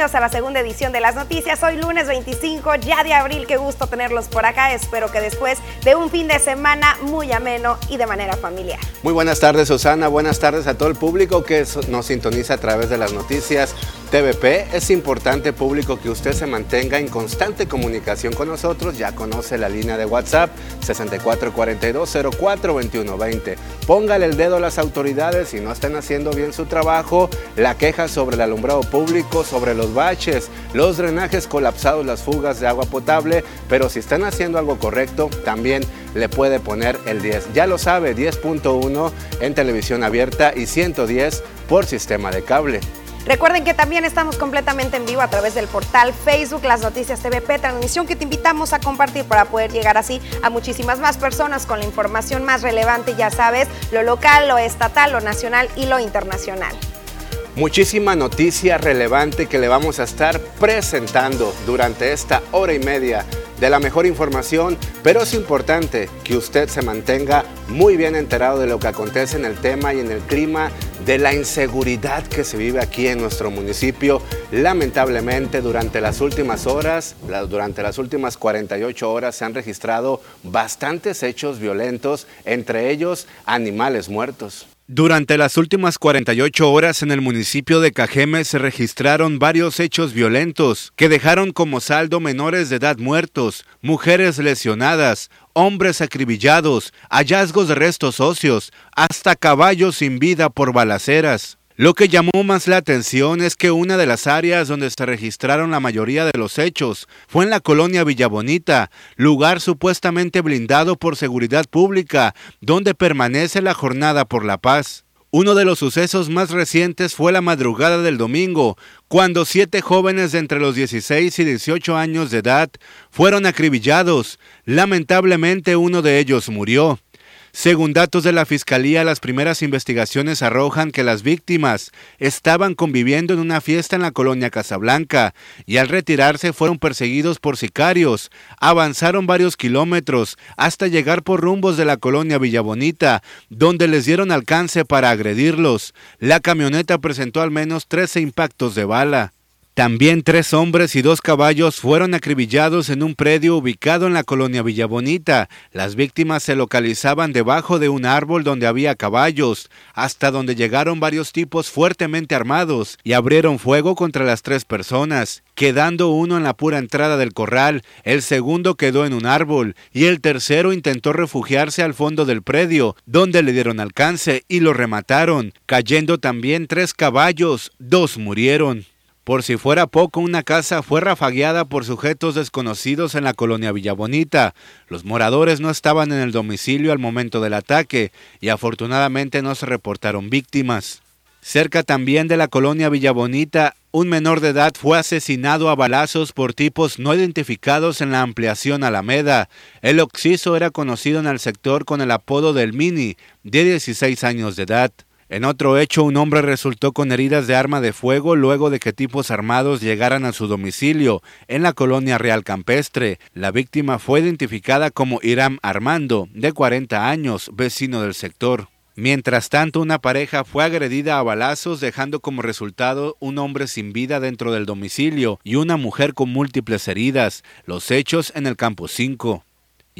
bienvenidos a la segunda edición de las noticias. Hoy lunes 25 ya de abril, qué gusto tenerlos por acá. Espero que después de un fin de semana muy ameno y de manera familiar. Muy buenas tardes, Susana. Buenas tardes a todo el público que nos sintoniza a través de las noticias TVP. Es importante, público, que usted se mantenga en constante comunicación con nosotros. Ya conoce la línea de WhatsApp 6442042120. Póngale el dedo a las autoridades si no están haciendo bien su trabajo. La queja sobre el alumbrado público, sobre los baches, los drenajes colapsados, las fugas de agua potable, pero si están haciendo algo correcto, también le puede poner el 10. Ya lo sabe, 10.1 en televisión abierta y 110 por sistema de cable. Recuerden que también estamos completamente en vivo a través del portal Facebook Las Noticias TVP, transmisión que te invitamos a compartir para poder llegar así a muchísimas más personas con la información más relevante, ya sabes, lo local, lo estatal, lo nacional y lo internacional muchísima noticia relevante que le vamos a estar presentando durante esta hora y media de la mejor información, pero es importante que usted se mantenga muy bien enterado de lo que acontece en el tema y en el clima de la inseguridad que se vive aquí en nuestro municipio. Lamentablemente, durante las últimas horas, durante las últimas 48 horas, se han registrado bastantes hechos violentos, entre ellos animales muertos. Durante las últimas 48 horas en el municipio de Cajeme se registraron varios hechos violentos que dejaron como saldo menores de edad muertos, mujeres lesionadas, hombres acribillados, hallazgos de restos óseos, hasta caballos sin vida por balaceras. Lo que llamó más la atención es que una de las áreas donde se registraron la mayoría de los hechos fue en la colonia Villabonita, lugar supuestamente blindado por seguridad pública, donde permanece la jornada por la paz. Uno de los sucesos más recientes fue la madrugada del domingo, cuando siete jóvenes de entre los 16 y 18 años de edad fueron acribillados. Lamentablemente uno de ellos murió. Según datos de la Fiscalía, las primeras investigaciones arrojan que las víctimas estaban conviviendo en una fiesta en la colonia Casablanca y al retirarse fueron perseguidos por sicarios. Avanzaron varios kilómetros hasta llegar por rumbos de la colonia Villabonita, donde les dieron alcance para agredirlos. La camioneta presentó al menos 13 impactos de bala. También tres hombres y dos caballos fueron acribillados en un predio ubicado en la colonia Villabonita. Las víctimas se localizaban debajo de un árbol donde había caballos, hasta donde llegaron varios tipos fuertemente armados y abrieron fuego contra las tres personas, quedando uno en la pura entrada del corral, el segundo quedó en un árbol y el tercero intentó refugiarse al fondo del predio, donde le dieron alcance y lo remataron, cayendo también tres caballos, dos murieron. Por si fuera poco, una casa fue rafagueada por sujetos desconocidos en la colonia Villabonita. Los moradores no estaban en el domicilio al momento del ataque y afortunadamente no se reportaron víctimas. Cerca también de la colonia Villabonita, un menor de edad fue asesinado a balazos por tipos no identificados en la ampliación Alameda. El occiso era conocido en el sector con el apodo del Mini, de 16 años de edad. En otro hecho, un hombre resultó con heridas de arma de fuego luego de que tipos armados llegaran a su domicilio en la colonia Real Campestre. La víctima fue identificada como Iram Armando, de 40 años, vecino del sector. Mientras tanto, una pareja fue agredida a balazos, dejando como resultado un hombre sin vida dentro del domicilio y una mujer con múltiples heridas. Los hechos en el campo 5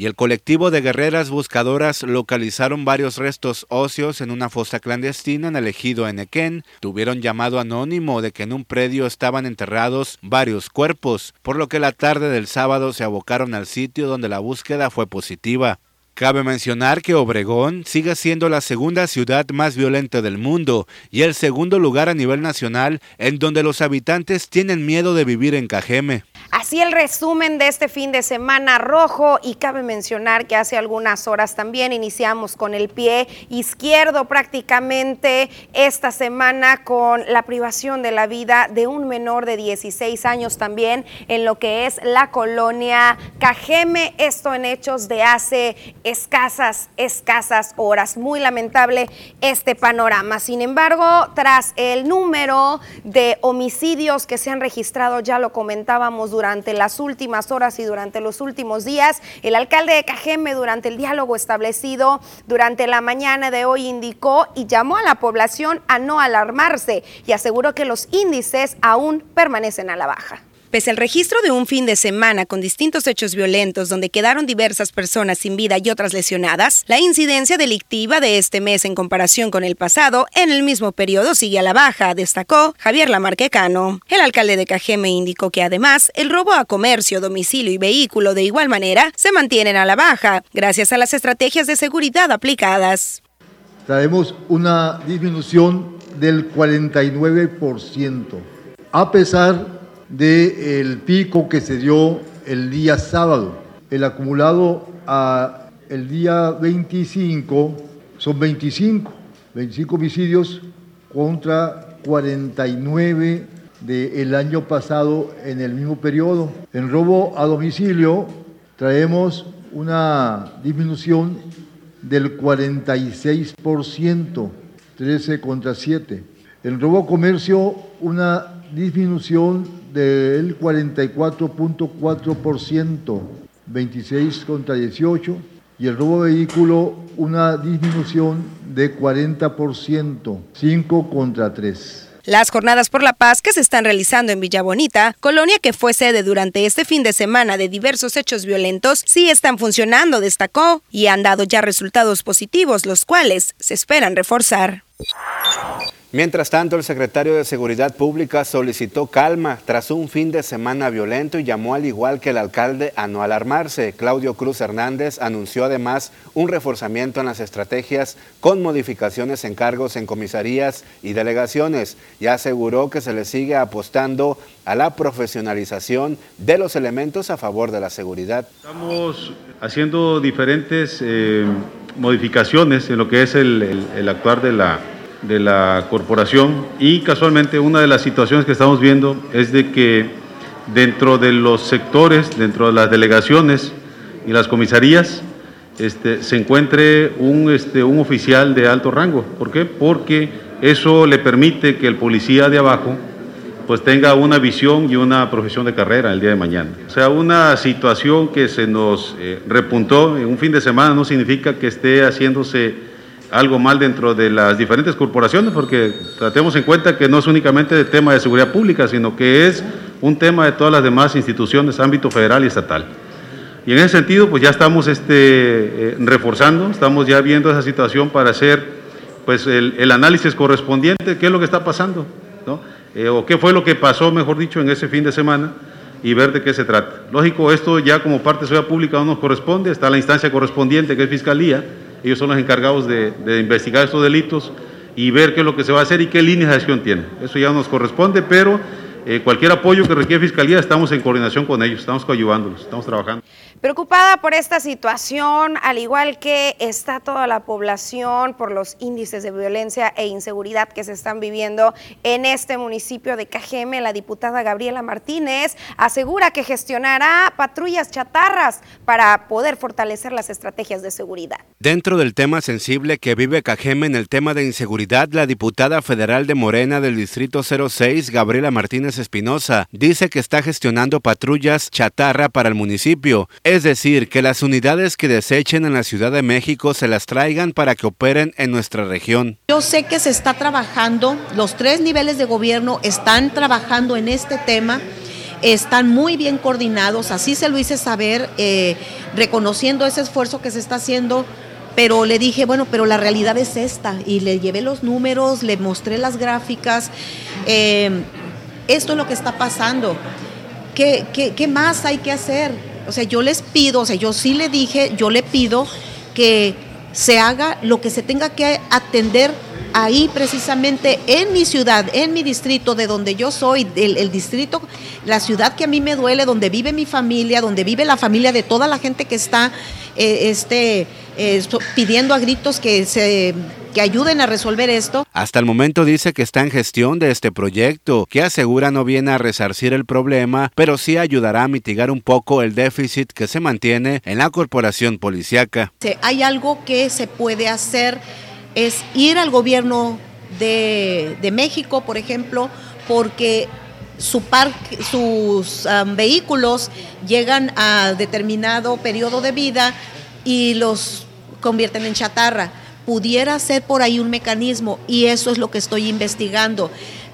y el colectivo de guerreras buscadoras localizaron varios restos óseos en una fosa clandestina en el ejido Enequén. Tuvieron llamado anónimo de que en un predio estaban enterrados varios cuerpos, por lo que la tarde del sábado se abocaron al sitio donde la búsqueda fue positiva. Cabe mencionar que Obregón sigue siendo la segunda ciudad más violenta del mundo y el segundo lugar a nivel nacional en donde los habitantes tienen miedo de vivir en Cajeme. Así el resumen de este fin de semana rojo y cabe mencionar que hace algunas horas también iniciamos con el pie izquierdo prácticamente esta semana con la privación de la vida de un menor de 16 años también en lo que es la colonia Cajeme, esto en hechos de hace escasas, escasas horas. Muy lamentable este panorama. Sin embargo, tras el número de homicidios que se han registrado, ya lo comentábamos durante las últimas horas y durante los últimos días, el alcalde de Cajeme durante el diálogo establecido durante la mañana de hoy indicó y llamó a la población a no alarmarse y aseguró que los índices aún permanecen a la baja. Pese al registro de un fin de semana con distintos hechos violentos donde quedaron diversas personas sin vida y otras lesionadas, la incidencia delictiva de este mes en comparación con el pasado en el mismo periodo sigue a la baja, destacó Javier Lamarquecano. El alcalde de Cajeme indicó que además el robo a comercio, domicilio y vehículo de igual manera se mantienen a la baja gracias a las estrategias de seguridad aplicadas. Traemos una disminución del 49%, a pesar del pico que se dio el día sábado. El acumulado a el día 25 son 25, 25 homicidios contra 49 del año pasado en el mismo periodo. En robo a domicilio traemos una disminución del 46%, 13 contra 7. En robo a comercio una disminución del 44.4%, 26 contra 18, y el robo de vehículo una disminución de 40%, 5 contra 3. Las jornadas por la paz que se están realizando en Villa Bonita, colonia que fue sede durante este fin de semana de diversos hechos violentos, sí están funcionando, destacó, y han dado ya resultados positivos, los cuales se esperan reforzar. Mientras tanto, el secretario de Seguridad Pública solicitó calma tras un fin de semana violento y llamó al igual que el alcalde a no alarmarse. Claudio Cruz Hernández anunció además un reforzamiento en las estrategias con modificaciones en cargos en comisarías y delegaciones y aseguró que se le sigue apostando a la profesionalización de los elementos a favor de la seguridad. Estamos haciendo diferentes eh, modificaciones en lo que es el actuar de la de la corporación y casualmente una de las situaciones que estamos viendo es de que dentro de los sectores, dentro de las delegaciones y las comisarías, este, se encuentre un, este, un oficial de alto rango. ¿Por qué? Porque eso le permite que el policía de abajo pues tenga una visión y una profesión de carrera el día de mañana. O sea, una situación que se nos eh, repuntó en un fin de semana no significa que esté haciéndose algo mal dentro de las diferentes corporaciones, porque tratemos en cuenta que no es únicamente el tema de seguridad pública, sino que es un tema de todas las demás instituciones, ámbito federal y estatal. Y en ese sentido, pues ya estamos este, eh, reforzando, estamos ya viendo esa situación para hacer pues, el, análisis correspondiente, qué es lo que está pasando, ¿no? Eh, o qué fue lo que pasó, mejor dicho, en ese fin de semana y ver de qué se trata. Lógico, esto ya como parte de seguridad pública no nos corresponde, está la instancia correspondiente que es Fiscalía, ellos son los encargados de, investigar estos delitos y ver qué es lo que se va a hacer y qué líneas de acción tiene. Eso ya nos corresponde, pero eh, cualquier apoyo que requiere Fiscalía, estamos en coordinación con ellos, estamos coayudándolos, estamos trabajando. Preocupada por esta situación, al igual que está toda la población por los índices de violencia e inseguridad que se están viviendo en este municipio de Cajeme, la diputada Gabriela Martínez asegura que gestionará patrullas chatarras para poder fortalecer las estrategias de seguridad. Dentro del tema sensible que vive Cajeme en el tema de inseguridad, la diputada federal de Morena del Distrito 06, Gabriela Martínez Espinosa, dice que está gestionando patrullas chatarra para el municipio es decir, que las unidades que desechen en la Ciudad de México se las traigan para que operen en nuestra región. Yo sé que se está trabajando, los tres niveles de gobierno están trabajando en este tema están muy bien coordinados, así se lo hice saber, eh, reconociendo ese esfuerzo que se está haciendo, pero le dije, bueno, pero la realidad es esta, y le llevé los números, le mostré las gráficas, eh, esto es lo que está pasando, ¿Qué, más hay que hacer? O sea, yo les pido, o sea, yo sí le dije, yo le pido que se haga lo que se tenga que atender ahí precisamente en mi ciudad, en mi distrito, de donde yo soy, el, distrito, la ciudad que a mí me duele, donde vive mi familia, donde vive la familia de toda la gente que está eh, este, eh, pidiendo a gritos que se que ayuden a resolver esto. Hasta el momento dice que está en gestión de este proyecto, que asegura no viene a resarcir el problema, pero sí ayudará a mitigar un poco el déficit que se mantiene en la corporación policiaca. Hay algo que se puede hacer, es ir al gobierno de, de México, por ejemplo, porque su parque, sus vehículos llegan a determinado periodo de vida y los convierten en chatarra. Pudiera ser por ahí un mecanismo y eso es lo que estoy investigando.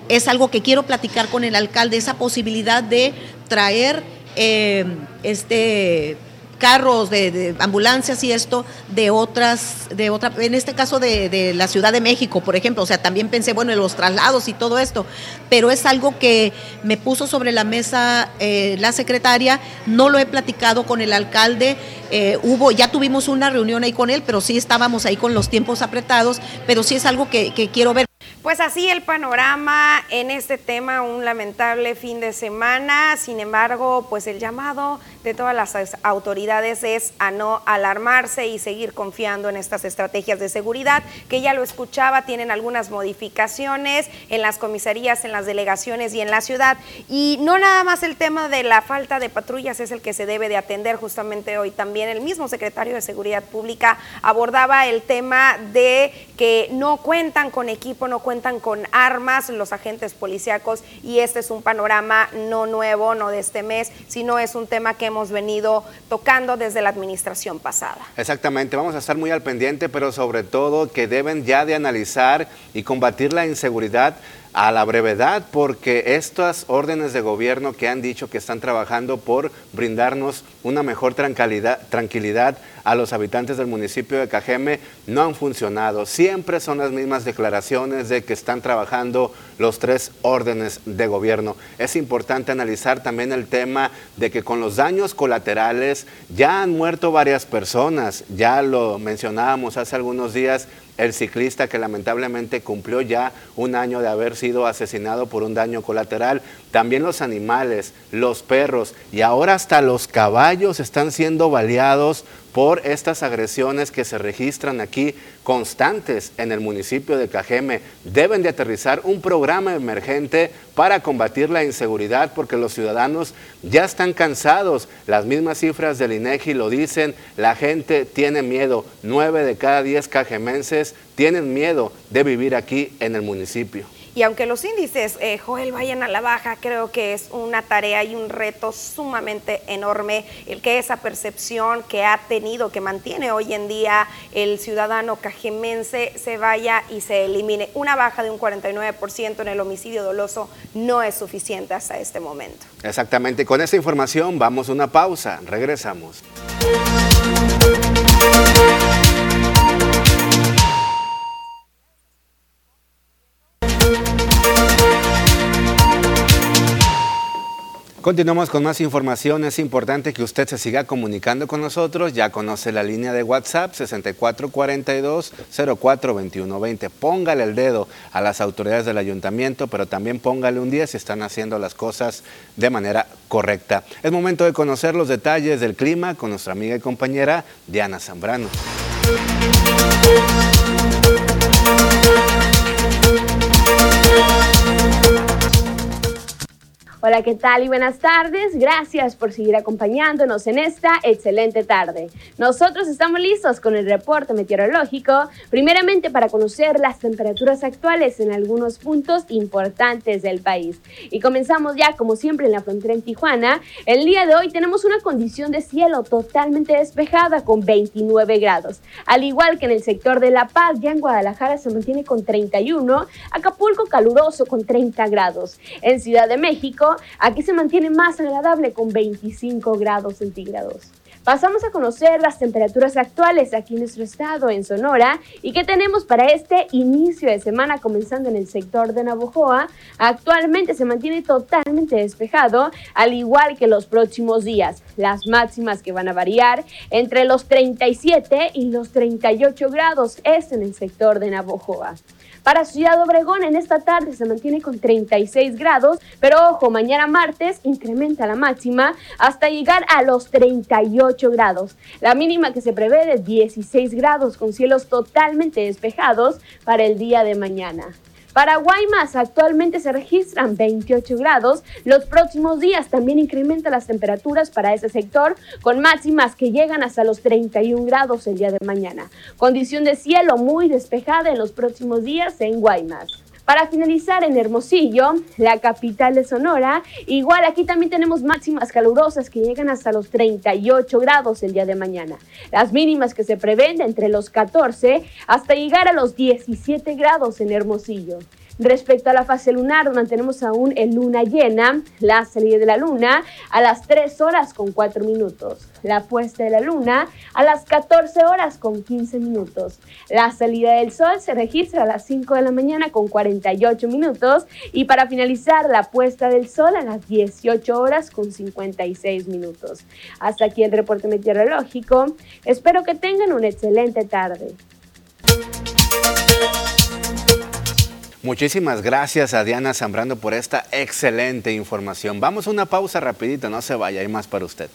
Es algo que quiero platicar con el alcalde, esa posibilidad de traer eh, este carros de, ambulancias y esto de otras, de otra, en este caso de, la Ciudad de México, por ejemplo. O sea, también pensé, bueno, en los traslados y todo esto, pero es algo que me puso sobre la mesa eh, la secretaria, no lo he platicado con el alcalde, eh, hubo, ya tuvimos una reunión ahí con él, pero sí estábamos ahí con los tiempos apretados, pero sí es algo que, quiero ver. Pues así el panorama en este tema, un lamentable fin de semana. Sin embargo, pues el llamado todas las autoridades es a no alarmarse y seguir confiando en estas estrategias de seguridad, que ya lo escuchaba, tienen algunas modificaciones en las comisarías, en las delegaciones y en la ciudad. Y no nada más el tema de la falta de patrullas es el que se debe de atender justamente hoy también. El mismo secretario de Seguridad Pública abordaba el tema de que no cuentan con equipo, no cuentan con armas los agentes policíacos y este es un panorama no nuevo, no de este mes, sino es un tema que hemos venido tocando desde la administración pasada. Exactamente, vamos a estar muy al pendiente, pero sobre todo que deben ya de analizar y combatir la inseguridad a la brevedad porque estas órdenes de gobierno que han dicho que están trabajando por brindarnos una mejor tranquilidad, tranquilidad a los habitantes del municipio de Cajeme no han funcionado. Siempre son las mismas declaraciones de que están trabajando los tres órdenes de gobierno. Es importante analizar también el tema de que con los daños colaterales ya han muerto varias personas. Ya lo mencionábamos hace algunos días el ciclista que lamentablemente cumplió ya un año de haber sido asesinado por un daño colateral, también los animales, los perros y ahora hasta los caballos están siendo baleados por estas agresiones que se registran aquí constantes en el municipio de Cajeme. Deben de aterrizar un programa emergente para combatir la inseguridad porque los ciudadanos ya están cansados. Las mismas cifras del INEGI lo dicen, la gente tiene miedo. Nueve de cada diez cajemenses tienen miedo de vivir aquí en el municipio. Y aunque los índices, eh, Joel, vayan a la baja, creo que es una tarea y un reto sumamente enorme el que esa percepción que ha tenido, que mantiene hoy en día el ciudadano cajemense, se vaya y se elimine. Una baja de un 49% en el homicidio doloso no es suficiente hasta este momento. Exactamente. Con esta información vamos a una pausa. Regresamos. Continuamos con más información. Es importante que usted se siga comunicando con nosotros. Ya conoce la línea de WhatsApp 6442-042120. Póngale el dedo a las autoridades del ayuntamiento, pero también póngale un día si están haciendo las cosas de manera correcta. Es momento de conocer los detalles del clima con nuestra amiga y compañera Diana Zambrano. Hola, ¿qué tal y buenas tardes? Gracias por seguir acompañándonos en esta excelente tarde. Nosotros estamos listos con el reporte meteorológico, primeramente para conocer las temperaturas actuales en algunos puntos importantes del país. Y comenzamos ya, como siempre, en la frontera en Tijuana. El día de hoy tenemos una condición de cielo totalmente despejada con 29 grados. Al igual que en el sector de La Paz, ya en Guadalajara se mantiene con 31, Acapulco caluroso con 30 grados. En Ciudad de México, Aquí se mantiene más agradable con 25 grados centígrados. Pasamos a conocer las temperaturas actuales aquí en nuestro estado, en Sonora, y qué tenemos para este inicio de semana comenzando en el sector de Navojoa. Actualmente se mantiene totalmente despejado, al igual que los próximos días. Las máximas que van a variar entre los 37 y los 38 grados es en el sector de Navojoa. Para Ciudad Obregón en esta tarde se mantiene con 36 grados, pero ojo, mañana martes incrementa la máxima hasta llegar a los 38 grados. La mínima que se prevé de 16 grados con cielos totalmente despejados para el día de mañana. Para Guaymas actualmente se registran 28 grados. Los próximos días también incrementan las temperaturas para ese sector con máximas que llegan hasta los 31 grados el día de mañana. Condición de cielo muy despejada en los próximos días en Guaymas. Para finalizar en Hermosillo, la capital de Sonora, igual aquí también tenemos máximas calurosas que llegan hasta los 38 grados el día de mañana. Las mínimas que se prevén entre los 14 hasta llegar a los 17 grados en Hermosillo. Respecto a la fase lunar, mantenemos aún en luna llena, la salida de la luna a las 3 horas con 4 minutos, la puesta de la luna a las 14 horas con 15 minutos. La salida del sol se registra a las 5 de la mañana con 48 minutos y para finalizar la puesta del sol a las 18 horas con 56 minutos. Hasta aquí el reporte meteorológico. Espero que tengan una excelente tarde. Muchísimas gracias a Diana Zambrano por esta excelente información. Vamos a una pausa rapidito, no se vaya, hay más para usted.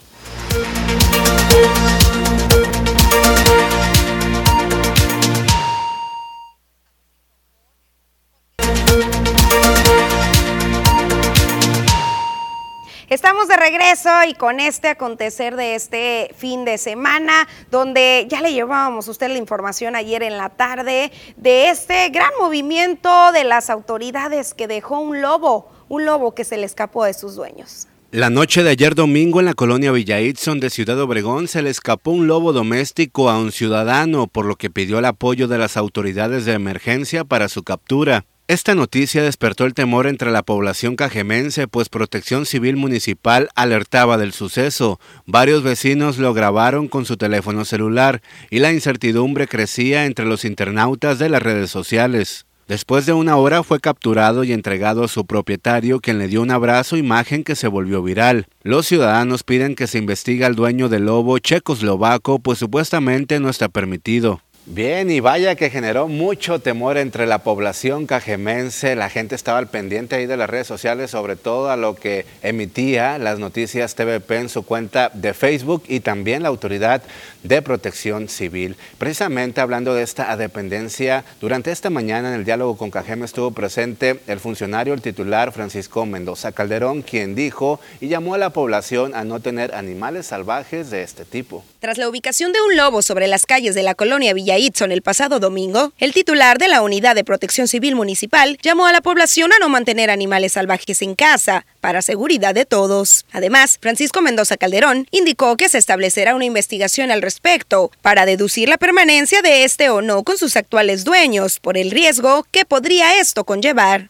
Estamos de regreso y con este acontecer de este fin de semana, donde ya le llevábamos a usted la información ayer en la tarde de este gran movimiento de las autoridades que dejó un lobo, un lobo que se le escapó de sus dueños. La noche de ayer domingo en la colonia Villa Itzon de Ciudad Obregón se le escapó un lobo doméstico a un ciudadano, por lo que pidió el apoyo de las autoridades de emergencia para su captura. Esta noticia despertó el temor entre la población cajemense, pues Protección Civil Municipal alertaba del suceso. Varios vecinos lo grabaron con su teléfono celular y la incertidumbre crecía entre los internautas de las redes sociales. Después de una hora fue capturado y entregado a su propietario, quien le dio un abrazo, imagen que se volvió viral. Los ciudadanos piden que se investigue al dueño del lobo checoslovaco, pues supuestamente no está permitido. Bien, y vaya que generó mucho temor entre la población cajemense. La gente estaba al pendiente ahí de las redes sociales, sobre todo a lo que emitía las noticias TVP en su cuenta de Facebook y también la Autoridad de Protección Civil. Precisamente hablando de esta dependencia, durante esta mañana en el diálogo con Cajeme estuvo presente el funcionario, el titular Francisco Mendoza Calderón, quien dijo y llamó a la población a no tener animales salvajes de este tipo. Tras la ubicación de un lobo sobre las calles de la colonia Villa Itzon el pasado domingo, el titular de la Unidad de Protección Civil Municipal llamó a la población a no mantener animales salvajes en casa, para seguridad de todos. Además, Francisco Mendoza Calderón indicó que se establecerá una investigación al respecto para deducir la permanencia de este o no con sus actuales dueños por el riesgo que podría esto conllevar.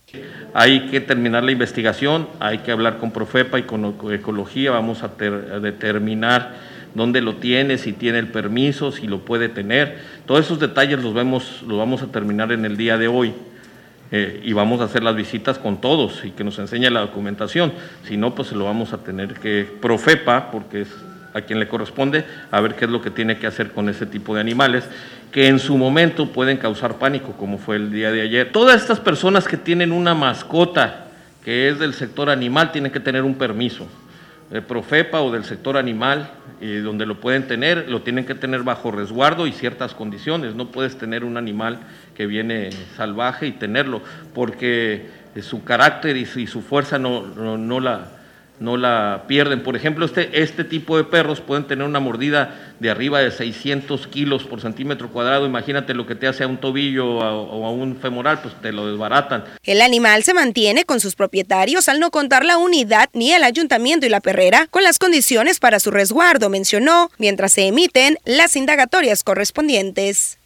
Hay que terminar la investigación, hay que hablar con Profepa y con Ecología, vamos a determinar dónde lo tiene, si tiene el permiso, si lo puede tener. Todos esos detalles los, vemos, los vamos a terminar en el día de hoy. Eh, y vamos a hacer las visitas con todos y que nos enseñe la documentación. Si no, pues se lo vamos a tener que profepa, porque es a quien le corresponde, a ver qué es lo que tiene que hacer con ese tipo de animales, que en su momento pueden causar pánico, como fue el día de ayer. Todas estas personas que tienen una mascota que es del sector animal tienen que tener un permiso. De Profepa o del sector animal, donde lo pueden tener, lo tienen que tener bajo resguardo y ciertas condiciones. No puedes tener un animal que viene salvaje y tenerlo, porque su carácter y su, fuerza no, no la no la pierden. Por ejemplo, este, este tipo de perros pueden tener una mordida de arriba de 600 kilos por centímetro cuadrado. Imagínate lo que te hace a un tobillo o a un femoral, pues te lo desbaratan. El animal se mantiene con sus propietarios al no contar la unidad ni el ayuntamiento y la perrera con las condiciones para su resguardo, mencionó, mientras se emiten las indagatorias correspondientes.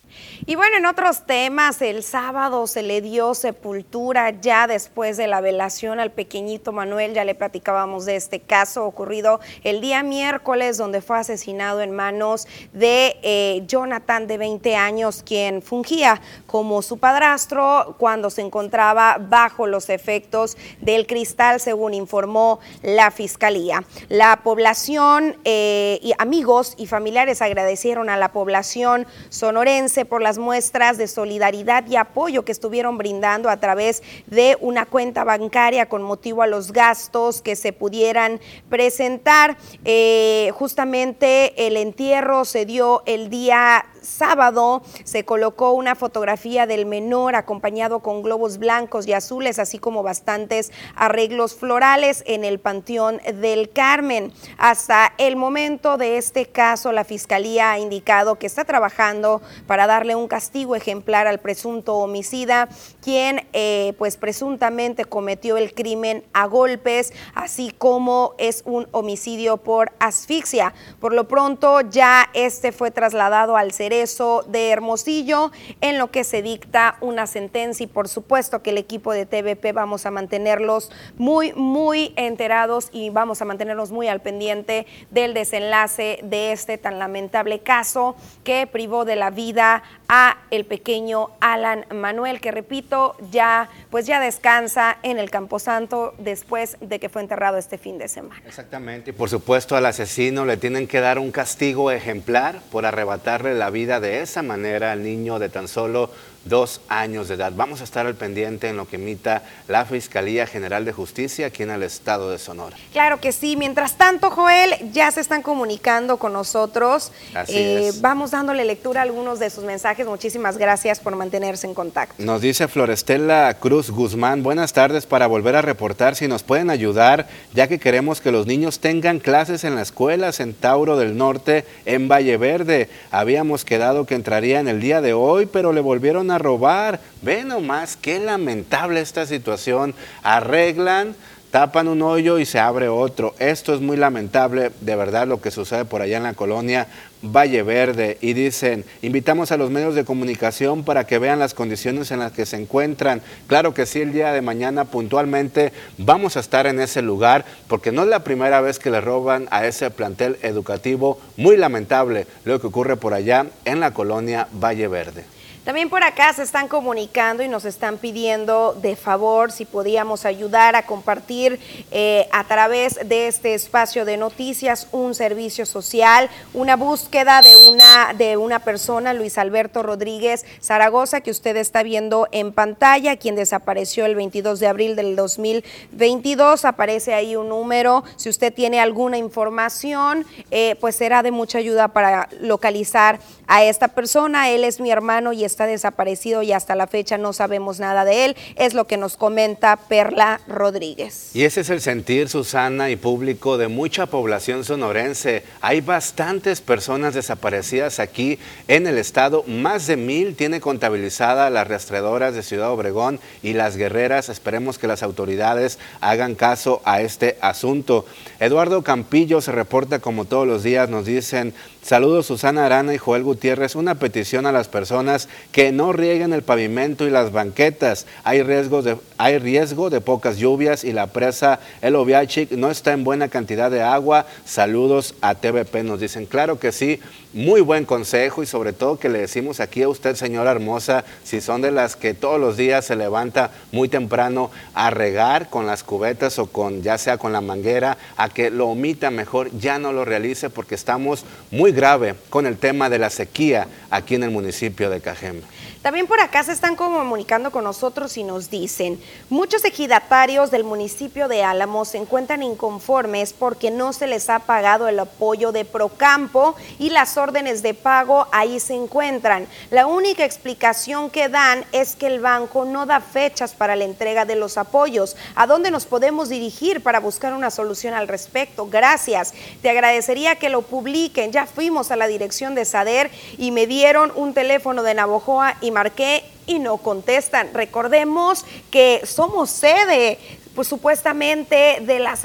Y bueno, en otros temas, el sábado se le dio sepultura ya después de la velación al pequeñito Manuel, ya le platicábamos de este caso ocurrido el día miércoles, donde fue asesinado en manos de eh, Jonathan de 20 años, quien fungía como su padrastro cuando se encontraba bajo los efectos del cristal, según informó la fiscalía. La población eh, y amigos y familiares agradecieron a la población sonorense por las muestras de solidaridad y apoyo que estuvieron brindando a través de una cuenta bancaria con motivo a los gastos que se pudieran presentar. Eh, justamente el entierro se dio el día sábado se colocó una fotografía del menor acompañado con globos blancos y azules, así como bastantes arreglos florales en el Panteón del Carmen. Hasta el momento de este caso, la Fiscalía ha indicado que está trabajando para darle un castigo ejemplar al presunto homicida, quien eh, pues presuntamente cometió el crimen a golpes, así como es un homicidio por asfixia. Por lo pronto ya este fue trasladado al cerebro de Hermosillo, en lo que se dicta una sentencia y por supuesto que el equipo de TVP vamos a mantenerlos muy, muy enterados y vamos a mantenernos muy al pendiente del desenlace de este tan lamentable caso que privó de la vida a el pequeño Alan Manuel, que repito, ya pues ya descansa en el Camposanto después de que fue enterrado este fin de semana. Exactamente, y por supuesto al asesino le tienen que dar un castigo ejemplar por arrebatarle la vida de esa manera al niño de tan solo dos años de edad. Vamos a estar al pendiente en lo que emita la Fiscalía General de Justicia aquí en el estado de Sonora. Claro que sí. Mientras tanto, Joel, ya se están comunicando con nosotros. Así eh, Vamos dándole lectura a algunos de sus mensajes. Muchísimas gracias por mantenerse en contacto. Nos dice Florestela Cruz Guzmán, buenas tardes para volver a reportar si nos pueden ayudar, ya que queremos que los niños tengan clases en la escuela Centauro del Norte en Valle Verde. Habíamos quedado que entraría en el día de hoy, pero le volvieron a robar. Ve nomás, qué lamentable esta situación. Arreglan, tapan un hoyo y se abre otro. Esto es muy lamentable, de verdad, lo que sucede por allá en la colonia Valle Verde. Y dicen, invitamos a los medios de comunicación para que vean las condiciones en las que se encuentran. Claro que sí, el día de mañana puntualmente vamos a estar en ese lugar, porque no es la primera vez que le roban a ese plantel educativo. Muy lamentable lo que ocurre por allá en la colonia Valle Verde. También por acá se están comunicando y nos están pidiendo de favor si podíamos ayudar a compartir eh, a través de este espacio de noticias un servicio social, una búsqueda de una, de una persona, Luis Alberto Rodríguez Zaragoza, que usted está viendo en pantalla, quien desapareció el 22 de abril del 2022. Aparece ahí un número. Si usted tiene alguna información, eh, pues será de mucha ayuda para localizar a esta persona. Él es mi hermano y está desaparecido y hasta la fecha no sabemos nada de él. Es lo que nos comenta Perla Rodríguez. Y ese es el sentir, Susana, y público de mucha población sonorense. Hay bastantes personas desaparecidas aquí en el estado. Más de mil tiene contabilizada las rastreadoras de Ciudad Obregón y las guerreras. Esperemos que las autoridades hagan caso a este asunto. Eduardo Campillo se reporta como todos los días, nos dicen Saludos Susana Arana y Joel Gutiérrez. Una petición a las personas que no rieguen el pavimento y las banquetas. Hay, riesgos de, hay riesgo de pocas lluvias y la presa El Oviachic no está en buena cantidad de agua. Saludos a TVP. Nos dicen, claro que sí, muy buen consejo y sobre todo que le decimos aquí a usted, señora hermosa, si son de las que todos los días se levanta muy temprano a regar con las cubetas o con ya sea con la manguera, a que lo omita mejor, ya no lo realice porque estamos muy grave con el tema de la sequía aquí en el municipio de Cajeme. También por acá se están comunicando con nosotros y nos dicen, muchos ejidatarios del municipio de Álamos se encuentran inconformes porque no se les ha pagado el apoyo de Procampo y las órdenes de pago ahí se encuentran. La única explicación que dan es que el banco no da fechas para la entrega de los apoyos. ¿A dónde nos podemos dirigir para buscar una solución al respecto? Gracias. Te agradecería que lo publiquen. Ya fuimos a la dirección de SADER y me dieron un teléfono de Navojoa y marqué y no contestan. Recordemos que somos sede pues supuestamente de la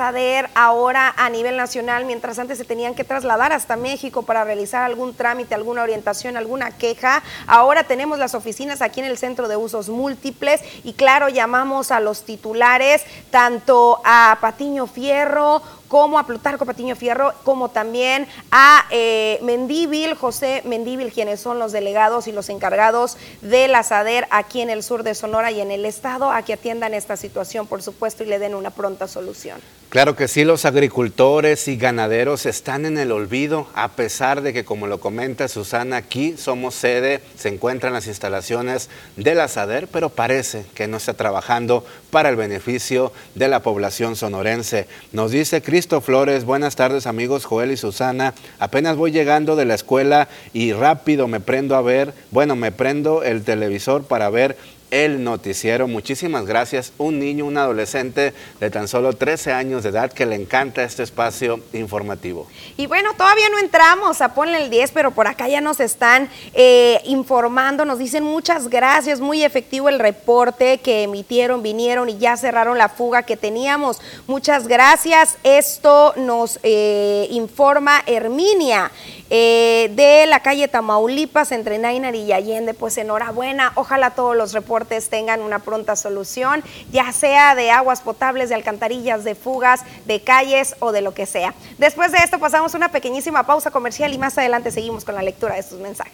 ahora a nivel nacional, mientras antes se tenían que trasladar hasta México para realizar algún trámite, alguna orientación, alguna queja. Ahora tenemos las oficinas aquí en el Centro de Usos Múltiples y claro, llamamos a los titulares, tanto a Patiño Fierro como a Plutarco Patiño Fierro, como también a eh, José Mendíbil, quienes son los delegados y los encargados de la SADER aquí en el sur de Sonora y en el estado, a que atiendan esta situación, por supuesto, y le den una pronta solución. Claro que sí, los agricultores y ganaderos están en el olvido, a pesar de que, como lo comenta Susana, aquí somos sede, se encuentran las instalaciones de la SADER, pero parece que no está trabajando para el beneficio de la población sonorense. Nos dice Cristo Flores, buenas tardes amigos Joel y Susana, apenas voy llegando de la escuela y rápido me prendo a ver, bueno, me prendo el televisor para ver el noticiero. Muchísimas gracias. Un niño, un adolescente de tan solo 13 años de edad que le encanta este espacio informativo. Y bueno, todavía no entramos a Ponle el 10, pero por acá ya nos están eh, informando, nos dicen muchas gracias, muy efectivo el reporte que emitieron, vinieron y ya cerraron la fuga que teníamos. Muchas gracias. Esto nos eh, informa Herminia. Eh, de la calle Tamaulipas entre Nainar y Allende, pues enhorabuena, ojalá todos los reportes tengan una pronta solución, ya sea de aguas potables, de alcantarillas, de fugas, de calles o de lo que sea. Después de esto pasamos una pequeñísima pausa comercial y más adelante seguimos con la lectura de estos mensajes.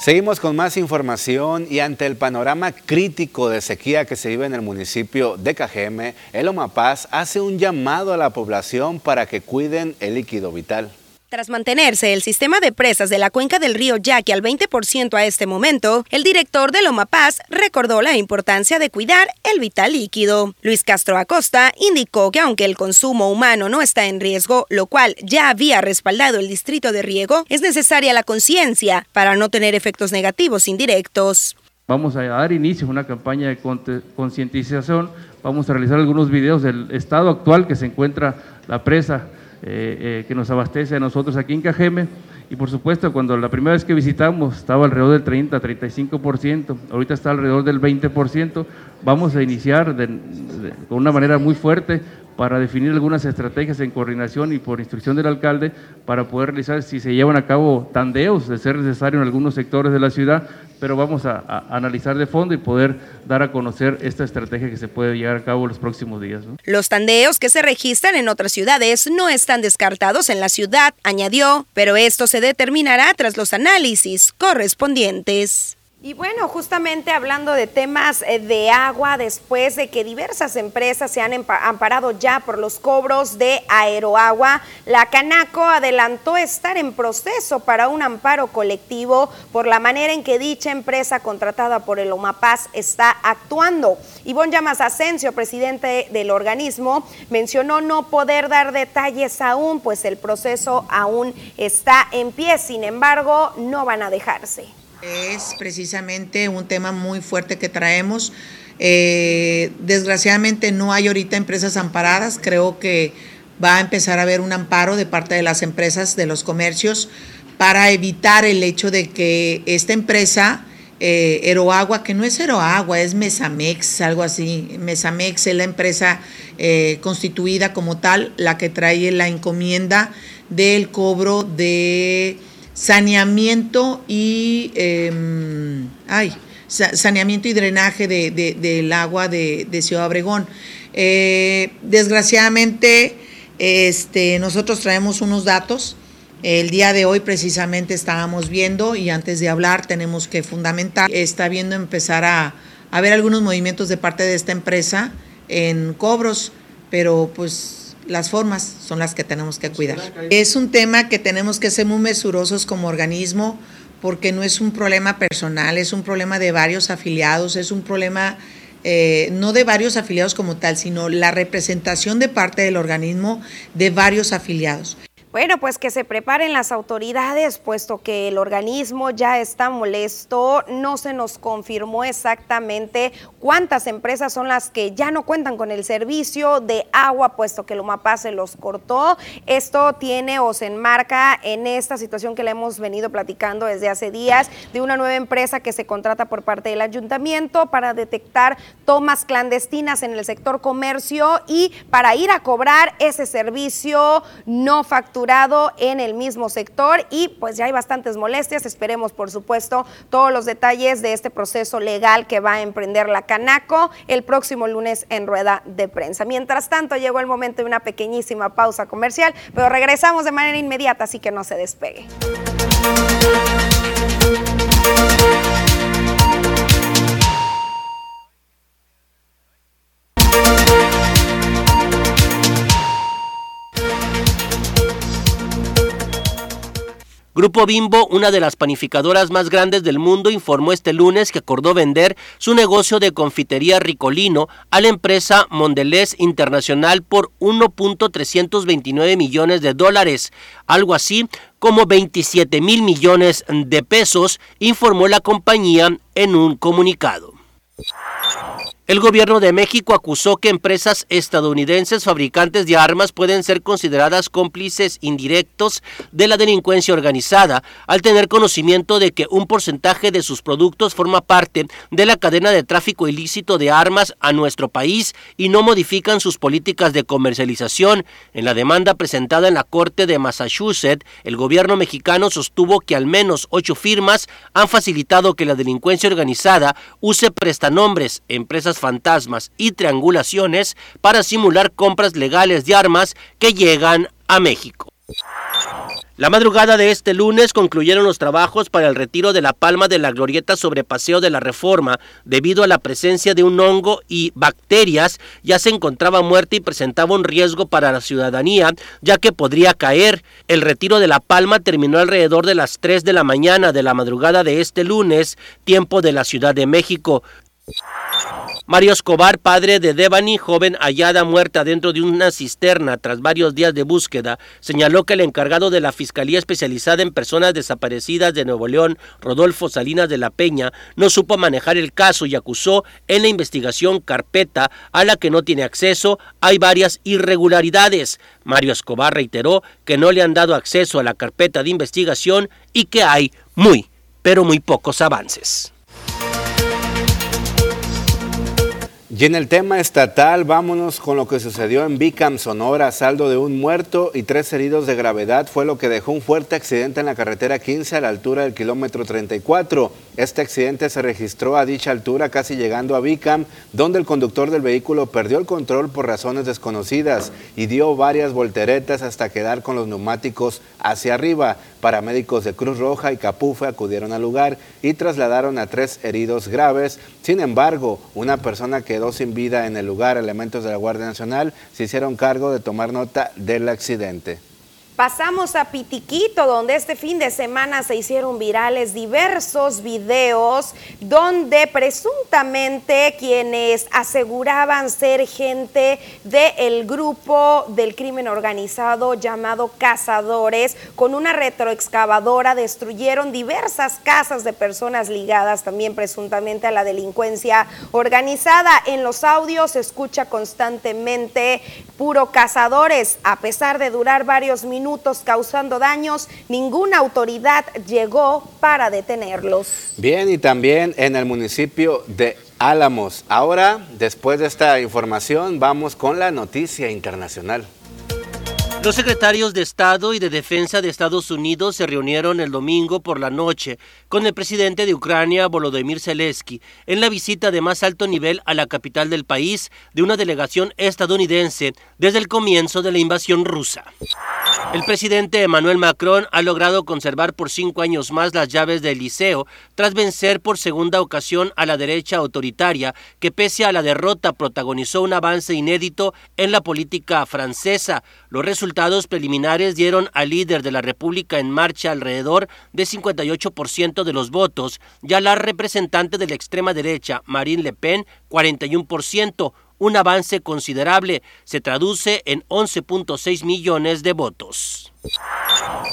Seguimos con más información y ante el panorama crítico de sequía que se vive en el municipio de Cajeme, el Omapaz hace un llamado a la población para que cuiden el líquido vital. Tras mantenerse el sistema de presas de la cuenca del río Yaqui al 20% a este momento, el director de Loma Paz recordó la importancia de cuidar el vital líquido. Luis Castro Acosta indicó que aunque el consumo humano no está en riesgo, lo cual ya había respaldado el distrito de riego, es necesaria la conciencia para no tener efectos negativos indirectos. Vamos a dar inicio a una campaña de concientización, vamos a realizar algunos videos del estado actual que se encuentra la presa eh, eh, que nos abastece a nosotros aquí en Cajeme. Y por supuesto, cuando la primera vez que visitamos estaba alrededor del 30, 35%, ahorita está alrededor del 20%, vamos a iniciar de, con una manera muy fuerte para definir algunas estrategias en coordinación y por instrucción del alcalde para poder realizar si se llevan a cabo tandeos de ser necesario en algunos sectores de la ciudad, pero vamos a, analizar de fondo y poder dar a conocer esta estrategia que se puede llevar a cabo los próximos días. Los tandeos que se registran en otras ciudades no están descartados en la ciudad, añadió, pero esto se determinará tras los análisis correspondientes. Y bueno, justamente hablando de temas eh, de agua, después de que diversas empresas se han amparado ya por los cobros de aeroagua, la Canaco adelantó estar en proceso para un amparo colectivo por la manera en que dicha empresa contratada por el OMAPAS está actuando. Ivonne Llamas Asensio, presidente del organismo, mencionó no poder dar detalles aún, pues el proceso aún está en pie, sin embargo, no van a dejarse. Es precisamente un tema muy fuerte que traemos. Eh, desgraciadamente no hay ahorita empresas amparadas. Creo que va a empezar a haber un amparo de parte de las empresas, de los comercios, para evitar el hecho de que esta empresa, eh, Eroagua, que no es Eroagua, es Mesamex, algo así. Mesamex es la empresa eh, constituida como tal, la que trae la encomienda del cobro de saneamiento y em, ay, saneamiento y drenaje de, del agua de, Ciudad Obregón. Eh, desgraciadamente, este, nosotros traemos unos datos. El día de hoy precisamente estábamos viendo y antes de hablar tenemos que fundamentar, está viendo empezar a, a algunos movimientos de parte de esta empresa en cobros, pero pues las formas son las que tenemos que cuidar. Es un tema que tenemos que ser muy mesurosos como organismo porque no es un problema personal, es un problema de varios afiliados, es un problema eh, no de varios afiliados como tal, sino la representación de parte del organismo de varios afiliados. Bueno, pues que se preparen las autoridades, puesto que el organismo ya está molesto. No se nos confirmó exactamente cuántas empresas son las que ya no cuentan con el servicio de agua, puesto que Lumapá se los cortó. Esto tiene o se enmarca en esta situación que le hemos venido platicando desde hace días de una nueva empresa que se contrata por parte del ayuntamiento para detectar tomas clandestinas en el sector comercio y para ir a cobrar ese servicio no facturado en el mismo sector y pues ya hay bastantes molestias. Esperemos, por supuesto, todos los detalles de este proceso legal que va a emprender la Canaco el próximo lunes en rueda de prensa. Mientras tanto, llegó el momento de una pequeñísima pausa comercial, pero regresamos de manera inmediata, así que no se despegue. Grupo Bimbo, una de las panificadoras más grandes del mundo, informó este lunes que acordó vender su negocio de confitería Ricolino a la empresa Mondelez Internacional por 1.329 millones de dólares, algo así como 27 mil millones de pesos, informó la compañía en un comunicado. El gobierno de México acusó que empresas estadounidenses fabricantes de armas pueden ser consideradas cómplices indirectos de la delincuencia organizada al tener conocimiento de que un porcentaje de sus productos forma parte de la cadena de tráfico ilícito de armas a nuestro país y no modifican sus políticas de comercialización. En la demanda presentada en la Corte de Massachusetts, el gobierno mexicano sostuvo que al menos ocho firmas han facilitado que la delincuencia organizada use prestanombres, empresas fantasmas y triangulaciones para simular compras legales de armas que llegan a México. La madrugada de este lunes concluyeron los trabajos para el retiro de la palma de la glorieta sobre Paseo de la Reforma debido a la presencia de un hongo y bacterias. Ya se encontraba muerta y presentaba un riesgo para la ciudadanía ya que podría caer. El retiro de la palma terminó alrededor de las 3 de la mañana de la madrugada de este lunes, tiempo de la Ciudad de México. Mario Escobar, padre de Devani, joven hallada muerta dentro de una cisterna tras varios días de búsqueda, señaló que el encargado de la Fiscalía Especializada en Personas Desaparecidas de Nuevo León, Rodolfo Salinas de la Peña, no supo manejar el caso y acusó en la investigación carpeta a la que no tiene acceso hay varias irregularidades. Mario Escobar reiteró que no le han dado acceso a la carpeta de investigación y que hay muy, pero muy pocos avances. Y en el tema estatal, vámonos con lo que sucedió en Bicam, Sonora. Saldo de un muerto y tres heridos de gravedad fue lo que dejó un fuerte accidente en la carretera 15 a la altura del kilómetro 34. Este accidente se registró a dicha altura casi llegando a Bicam, donde el conductor del vehículo perdió el control por razones desconocidas y dio varias volteretas hasta quedar con los neumáticos hacia arriba. Paramédicos de Cruz Roja y Capufe acudieron al lugar y trasladaron a tres heridos graves. Sin embargo, una persona quedó sin vida en el lugar. Elementos de la Guardia Nacional se hicieron cargo de tomar nota del accidente. Pasamos a Pitiquito, donde este fin de semana se hicieron virales diversos videos donde presuntamente quienes aseguraban ser gente del grupo del crimen organizado llamado Cazadores, con una retroexcavadora destruyeron diversas casas de personas ligadas también presuntamente a la delincuencia organizada. En los audios se escucha constantemente puro Cazadores, a pesar de durar varios minutos causando daños, ninguna autoridad llegó para detenerlos. Bien, y también en el municipio de Álamos. Ahora, después de esta información, vamos con la noticia internacional. Los secretarios de Estado y de Defensa de Estados Unidos se reunieron el domingo por la noche con el presidente de Ucrania, Volodymyr Zelensky, en la visita de más alto nivel a la capital del país de una delegación estadounidense desde el comienzo de la invasión rusa. El presidente Emmanuel Macron ha logrado conservar por cinco años más las llaves del liceo tras vencer por segunda ocasión a la derecha autoritaria que pese a la derrota protagonizó un avance inédito en la política francesa. Los resultados preliminares dieron al líder de la República en marcha alrededor de 58% de los votos y a la representante de la extrema derecha, Marine Le Pen, 41% un avance considerable. Se traduce en 11.6 millones de votos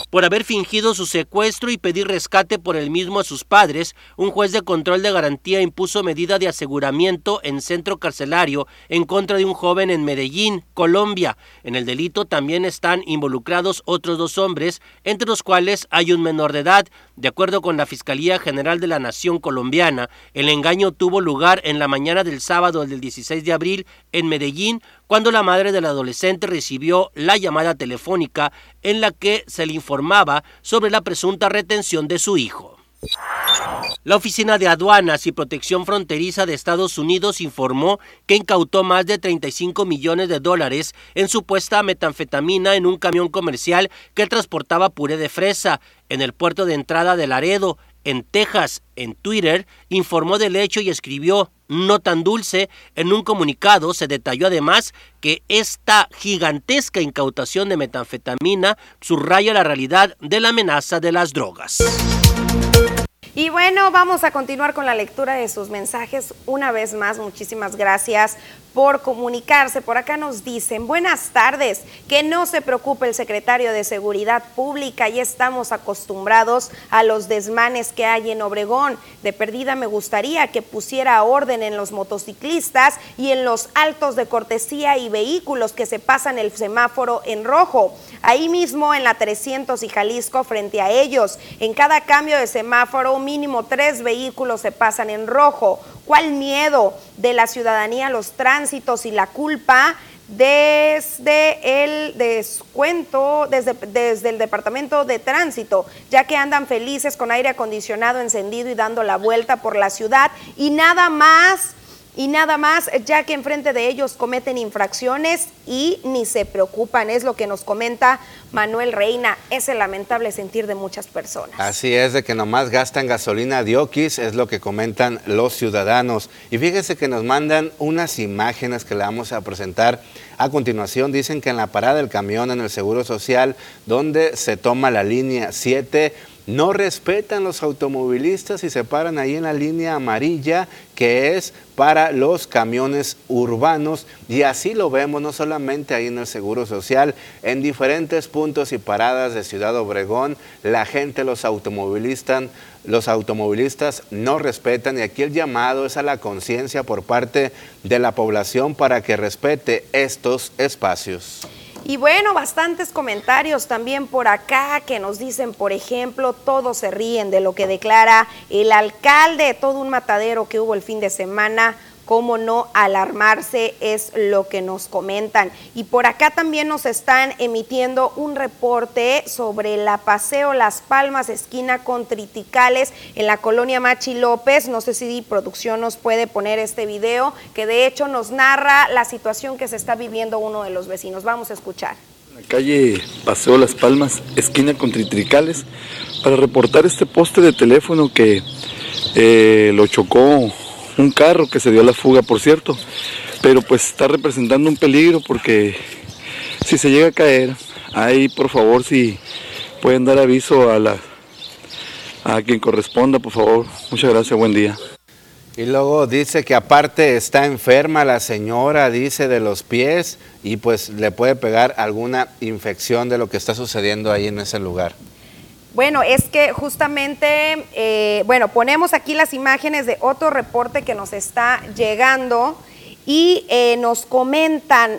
por haber fingido su secuestro y pedir rescate por el mismo a sus padres, un juez de control de garantía impuso medida de aseguramiento en centro carcelario en contra de un joven en Medellín, Colombia. En el delito también están involucrados otros dos hombres, entre los cuales hay un menor de edad. De acuerdo con la Fiscalía General de la Nación colombiana, el engaño tuvo lugar en la mañana del sábado del 16 de abril en Medellín, cuando la madre del adolescente recibió la llamada telefónica en la que se le informaba sobre la presunta retención de su hijo. La Oficina de Aduanas y Protección Fronteriza de Estados Unidos informó que incautó más de 35 millones de dólares en supuesta metanfetamina en un camión comercial que transportaba puré de fresa en el puerto de entrada de Laredo, en Texas. En Twitter informó del hecho y escribió no tan dulce. En un comunicado se detalló además que esta gigantesca incautación de metanfetamina subraya la realidad de la amenaza de las drogas. Y bueno, vamos a continuar con la lectura de sus mensajes. Una vez más, muchísimas gracias por comunicarse. Por acá nos dicen, buenas tardes, que no se preocupe el secretario de Seguridad Pública, ya estamos acostumbrados a los desmanes que hay en Obregón. De perdida me gustaría que pusiera orden en los motociclistas y en los altos de cortesía y vehículos que se pasan el semáforo en rojo. Ahí mismo en la 300 y Jalisco frente a ellos. En cada cambio de semáforo mínimo tres vehículos se pasan en rojo. ¿Cuál miedo de la ciudadanía los tránsitos y la culpa? desde el descuento, desde, desde, el Departamento de Tránsito, ya que andan felices con aire acondicionado encendido y dando la vuelta por la ciudad y nada más y nada más, ya que enfrente de ellos cometen infracciones y ni se preocupan. Es lo que nos comenta Manuel Reina. Es el lamentable sentir de muchas personas. Así es, de que nomás gastan gasolina dioquis, es lo que comentan los ciudadanos. Y fíjese que nos mandan unas imágenes que le vamos a presentar a continuación. Dicen que en la parada del camión en el Seguro Social, donde se toma la línea 7, no respetan los automovilistas y se paran ahí en la línea amarilla que es para los camiones urbanos y así lo vemos no solamente ahí en el Seguro Social, en diferentes puntos y paradas de Ciudad Obregón, la gente, los automovilistas, los automovilistas no respetan y aquí el llamado es a la conciencia por parte de la población para que respete estos espacios. Y bueno, bastantes comentarios también por acá que nos dicen, por ejemplo, todos se ríen de lo que declara el alcalde, todo un matadero que hubo el fin de semana cómo no alarmarse es lo que nos comentan. Y por acá también nos están emitiendo un reporte sobre la Paseo Las Palmas, esquina con Triticales, en la colonia Machi López. No sé si producción nos puede poner este video, que de hecho nos narra la situación que se está viviendo uno de los vecinos. Vamos a escuchar. La calle Paseo Las Palmas, esquina con Triticales, para reportar este poste de teléfono que eh, lo chocó un carro que se dio a la fuga, por cierto. Pero pues está representando un peligro porque si se llega a caer, ahí por favor si pueden dar aviso a la a quien corresponda, por favor. Muchas gracias, buen día. Y luego dice que aparte está enferma la señora, dice, de los pies y pues le puede pegar alguna infección de lo que está sucediendo ahí en ese lugar. Bueno, es que justamente, eh, bueno, ponemos aquí las imágenes de otro reporte que nos está llegando y eh, nos comentan,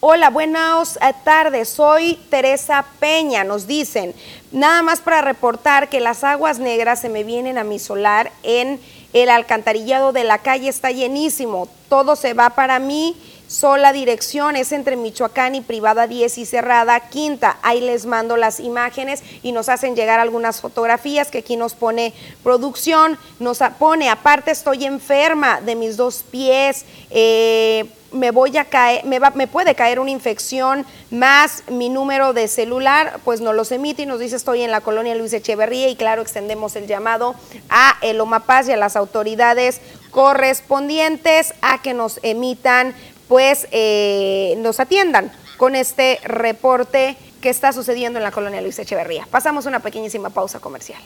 hola, buenas eh, tardes, soy Teresa Peña, nos dicen, nada más para reportar que las aguas negras se me vienen a mi solar en el alcantarillado de la calle, está llenísimo, todo se va para mí Sola dirección es entre Michoacán y Privada 10 y Cerrada Quinta. Ahí les mando las imágenes y nos hacen llegar algunas fotografías que aquí nos pone producción. Nos pone, aparte estoy enferma de mis dos pies. Eh, me voy a caer, me, va, me puede caer una infección, más mi número de celular, pues nos los emite y nos dice estoy en la colonia Luis Echeverría y claro, extendemos el llamado a el OMAPAS y a las autoridades correspondientes a que nos emitan pues eh, nos atiendan con este reporte que está sucediendo en la colonia Luis Echeverría. Pasamos una pequeñísima pausa comercial.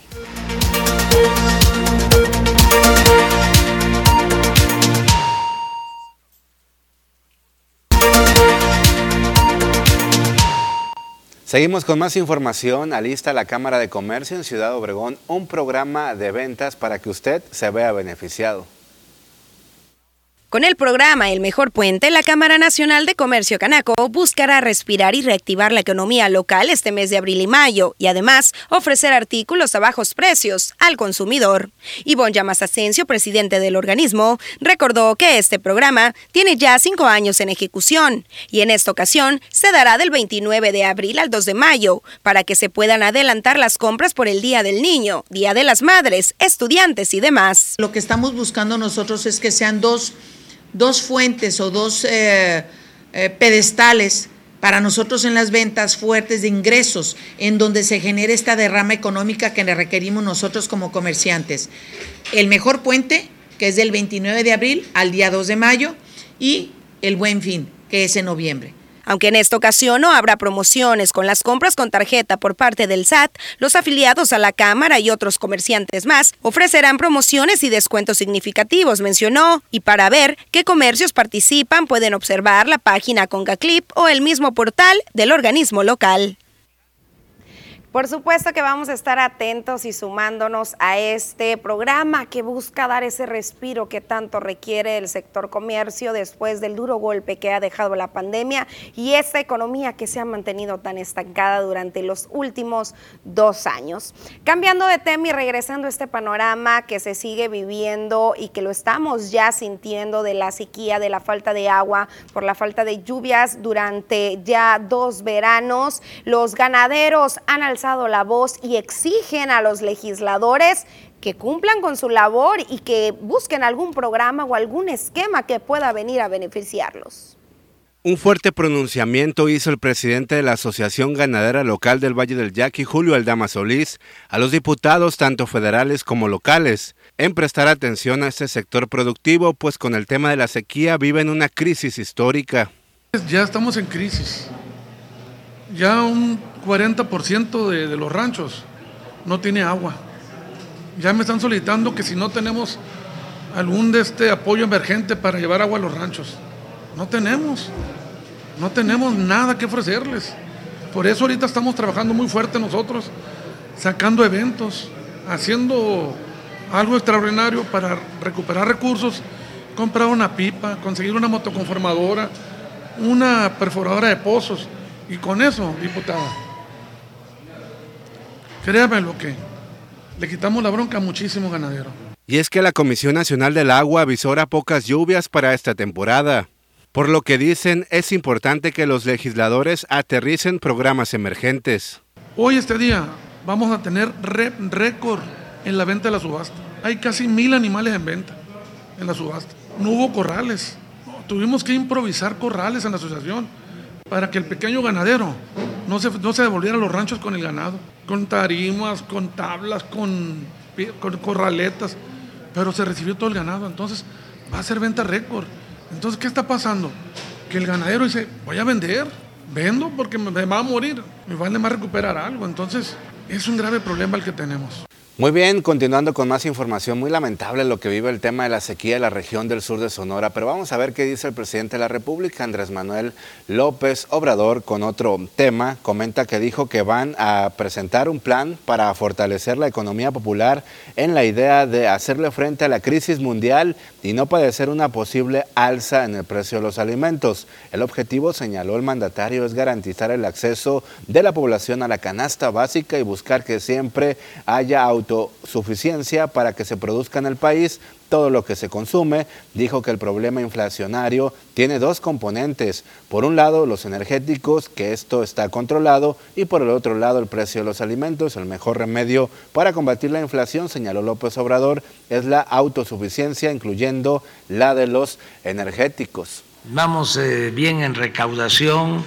Seguimos con más información. Alista la Cámara de Comercio en Ciudad Obregón un programa de ventas para que usted se vea beneficiado. Con el programa El Mejor Puente, la Cámara Nacional de Comercio Canaco buscará respirar y reactivar la economía local este mes de abril y mayo y además ofrecer artículos a bajos precios al consumidor. Ivonne Llamas Asensio, presidente del organismo, recordó que este programa tiene ya cinco años en ejecución y en esta ocasión se dará del 29 de abril al 2 de mayo para que se puedan adelantar las compras por el Día del Niño, Día de las Madres, estudiantes y demás. Lo que estamos buscando nosotros es que sean dos, dos fuentes o dos eh, eh, pedestales para nosotros en las ventas fuertes de ingresos, en donde se genere esta derrama económica que le requerimos nosotros como comerciantes. El mejor puente, que es del 29 de abril al día 2 de mayo, y el buen fin, que es en noviembre. Aunque en esta ocasión no habrá promociones con las compras con tarjeta por parte del SAT, los afiliados a la Cámara y otros comerciantes más ofrecerán promociones y descuentos significativos, mencionó. Y para ver qué comercios participan pueden observar la página ConcaClip o el mismo portal del organismo local. Por supuesto que vamos a estar atentos y sumándonos a este programa que busca dar ese respiro que tanto requiere el sector comercio después del duro golpe que ha dejado la pandemia y esta economía que se ha mantenido tan estancada durante los últimos dos años. Cambiando de tema y regresando a este panorama que se sigue viviendo y que lo estamos ya sintiendo de la sequía, de la falta de agua, por la falta de lluvias durante ya dos veranos, los ganaderos han alzado la voz y exigen a los legisladores que cumplan con su labor y que busquen algún programa o algún esquema que pueda venir a beneficiarlos. Un fuerte pronunciamiento hizo el presidente de la Asociación Ganadera Local del Valle del Yaqui, Julio Aldama Solís, a los diputados tanto federales como locales, en prestar atención a este sector productivo, pues con el tema de la sequía viven una crisis histórica. Ya estamos en crisis. Ya un 40% de, de los ranchos no tiene agua. Ya me están solicitando que si no tenemos algún de este apoyo emergente para llevar agua a los ranchos. No tenemos. No tenemos nada que ofrecerles. Por eso ahorita estamos trabajando muy fuerte nosotros, sacando eventos, haciendo algo extraordinario para recuperar recursos, comprar una pipa, conseguir una motoconformadora, una perforadora de pozos. Y con eso, diputada, Créame lo que le quitamos la bronca a muchísimos ganaderos. Y es que la Comisión Nacional del Agua avisora pocas lluvias para esta temporada. Por lo que dicen, es importante que los legisladores aterricen programas emergentes. Hoy, este día, vamos a tener récord en la venta de la subasta. Hay casi mil animales en venta en la subasta. No hubo corrales. Tuvimos que improvisar corrales en la asociación para que el pequeño ganadero no se, no se devolviera a los ranchos con el ganado con tarimas, con tablas, con, corraletas, pero se recibió todo el ganado, entonces va a ser venta récord. Entonces, ¿qué está pasando? Que el ganadero dice, voy a vender, vendo porque me va a morir, me vale más recuperar algo. Entonces, es un grave problema el que tenemos. Muy bien, continuando con más información, muy lamentable lo que vive el tema de la sequía en la región del sur de Sonora, pero vamos a ver qué dice el presidente de la República, Andrés Manuel López Obrador, con otro tema. Comenta que dijo que van a presentar un plan para fortalecer la economía popular en la idea de hacerle frente a la crisis mundial y no padecer una posible alza en el precio de los alimentos. El objetivo, señaló el mandatario, es garantizar el acceso de la población a la canasta básica y buscar que siempre haya autosuficiencia para que se produzca en el país todo lo que se consume. Dijo que el problema inflacionario tiene dos componentes. Por un lado, los energéticos, que esto está controlado, y por el otro lado, el precio de los alimentos. El mejor remedio para combatir la inflación, señaló López Obrador, es la autosuficiencia, incluyendo la de los energéticos. Vamos eh, bien en recaudación,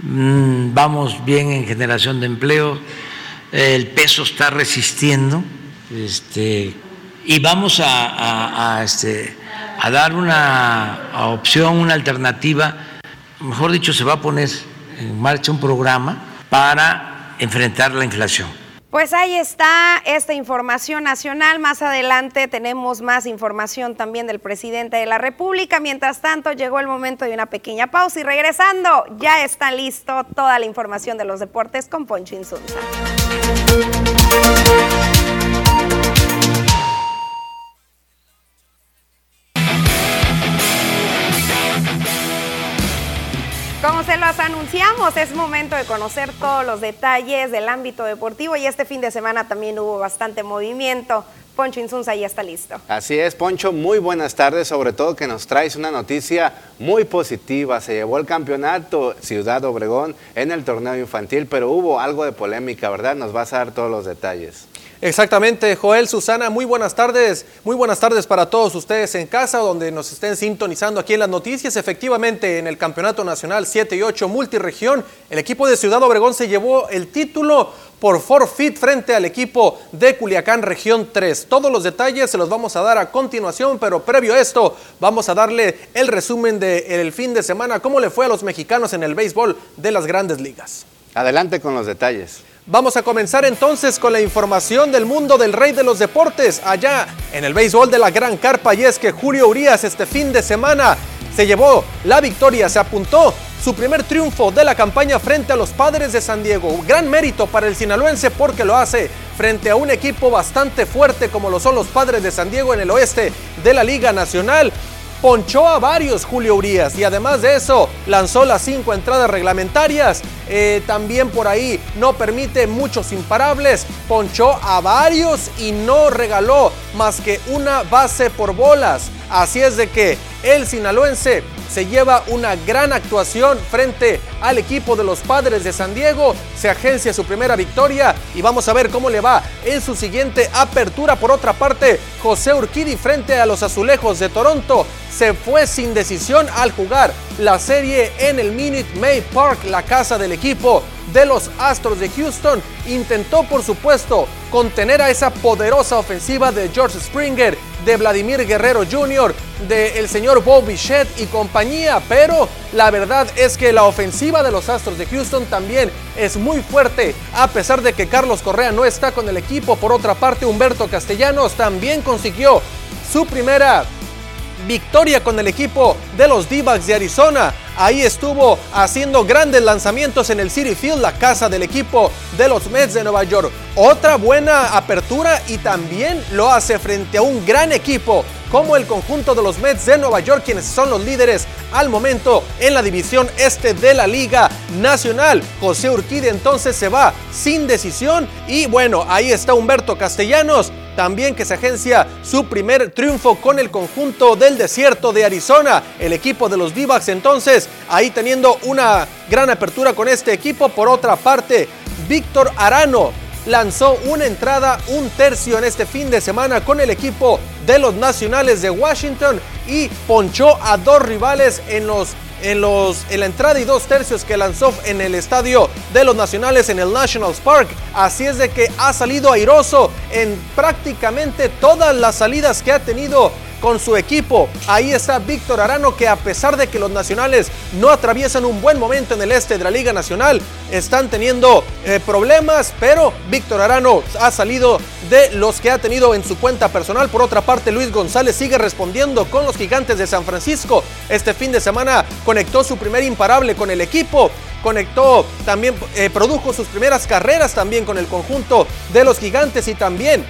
mm, vamos bien en generación de empleo el peso está resistiendo este, y vamos a, este, a dar una opción, una alternativa, mejor dicho, se va a poner en marcha un programa para enfrentar la inflación. Pues ahí está esta información nacional. Más adelante tenemos más información también del presidente de la República. Mientras tanto, llegó el momento de una pequeña pausa y regresando, ya está listo toda la información de los deportes con Poncho Insunza. Como se lo anunciamos, es momento de conocer todos los detalles del ámbito deportivo y este fin de semana también hubo bastante movimiento. Poncho Insunza ya está listo. Así es, Poncho, muy buenas tardes, sobre todo que nos traes una noticia muy positiva. Se llevó el campeonato Ciudad Obregón en el torneo infantil, pero hubo algo de polémica, ¿verdad? Nos vas a dar todos los detalles. Exactamente, Joel, Susana, muy buenas tardes, muy buenas tardes para todos ustedes en casa, donde nos estén sintonizando aquí en las noticias. Efectivamente, en el Campeonato Nacional 7 y 8 Multiregión, el equipo de Ciudad Obregón se llevó el título por forfeit frente al equipo de Culiacán Región 3. Todos los detalles se los vamos a dar a continuación, pero previo a esto vamos a darle el resumen del fin de semana, cómo le fue a los mexicanos en el béisbol de las grandes ligas. Adelante con los detalles. Vamos a comenzar entonces con la información del mundo del rey de los deportes allá en el béisbol de la Gran Carpa y es que Julio Urias este fin de semana se llevó. La victoria, se apuntó. Su primer triunfo de la campaña frente a los padres de San Diego. Gran mérito para el sinaloense porque lo hace frente a un equipo bastante fuerte como lo son los padres de San Diego en el oeste de la Liga Nacional ponchó a varios Julio Urias y además de eso lanzó las cinco entradas reglamentarias. Eh, también por ahí no permite muchos imparables, ponchó a varios y no regaló más que una base por bolas. Así es de que el sinaloense se lleva una gran actuación frente al equipo de los padres de San Diego, se agencia su primera victoria y vamos a ver cómo le va en su siguiente apertura. Por otra parte, José Urquidi frente a los azulejos de Toronto se fue sin decisión al jugar la serie en el Minute May Park, la casa del equipo de los Astros de Houston. Intentó, por supuesto, contener a esa poderosa ofensiva de George Springer, de Vladimir Guerrero Jr., del el señor Bob Bichette y compañía, pero la verdad es que la ofensiva de los Astros de Houston también es muy fuerte, a pesar de que Carlos Correa no está con el equipo. Por otra parte, Humberto Castellanos también consiguió su primera victoria con el equipo de los d de Arizona. Ahí estuvo haciendo grandes lanzamientos en el City Field, la casa del equipo de los Mets de Nueva York. Otra buena apertura y también lo hace frente a un gran equipo como el conjunto de los Mets de Nueva York, quienes son los líderes al momento en la división este de la Liga Nacional. José Urquide entonces se va sin decisión y bueno, ahí está Humberto Castellanos también que se agencia su primer triunfo con el conjunto del desierto de Arizona. El equipo de los d entonces ahí teniendo una gran apertura con este equipo. Por otra parte, Víctor Arano lanzó una entrada, un tercio en este fin de semana con el equipo de los Nacionales de Washington y ponchó a dos rivales en los en, los, en la entrada y dos tercios que lanzó en el estadio de los Nacionales en el Nationals Park. Así es de que ha salido airoso en prácticamente todas las salidas que ha tenido con su equipo. Ahí está Víctor Arano que a pesar de que los nacionales no atraviesan un buen momento en el este de la Liga Nacional, están teniendo eh, problemas, pero Víctor Arano ha salido de los que ha tenido en su cuenta personal. Por otra parte, Luis González sigue respondiendo con los gigantes de San Francisco. Este fin de semana conectó su primer imparable con el equipo conectó, también eh, produjo sus primeras carreras también con el conjunto de los gigantes y también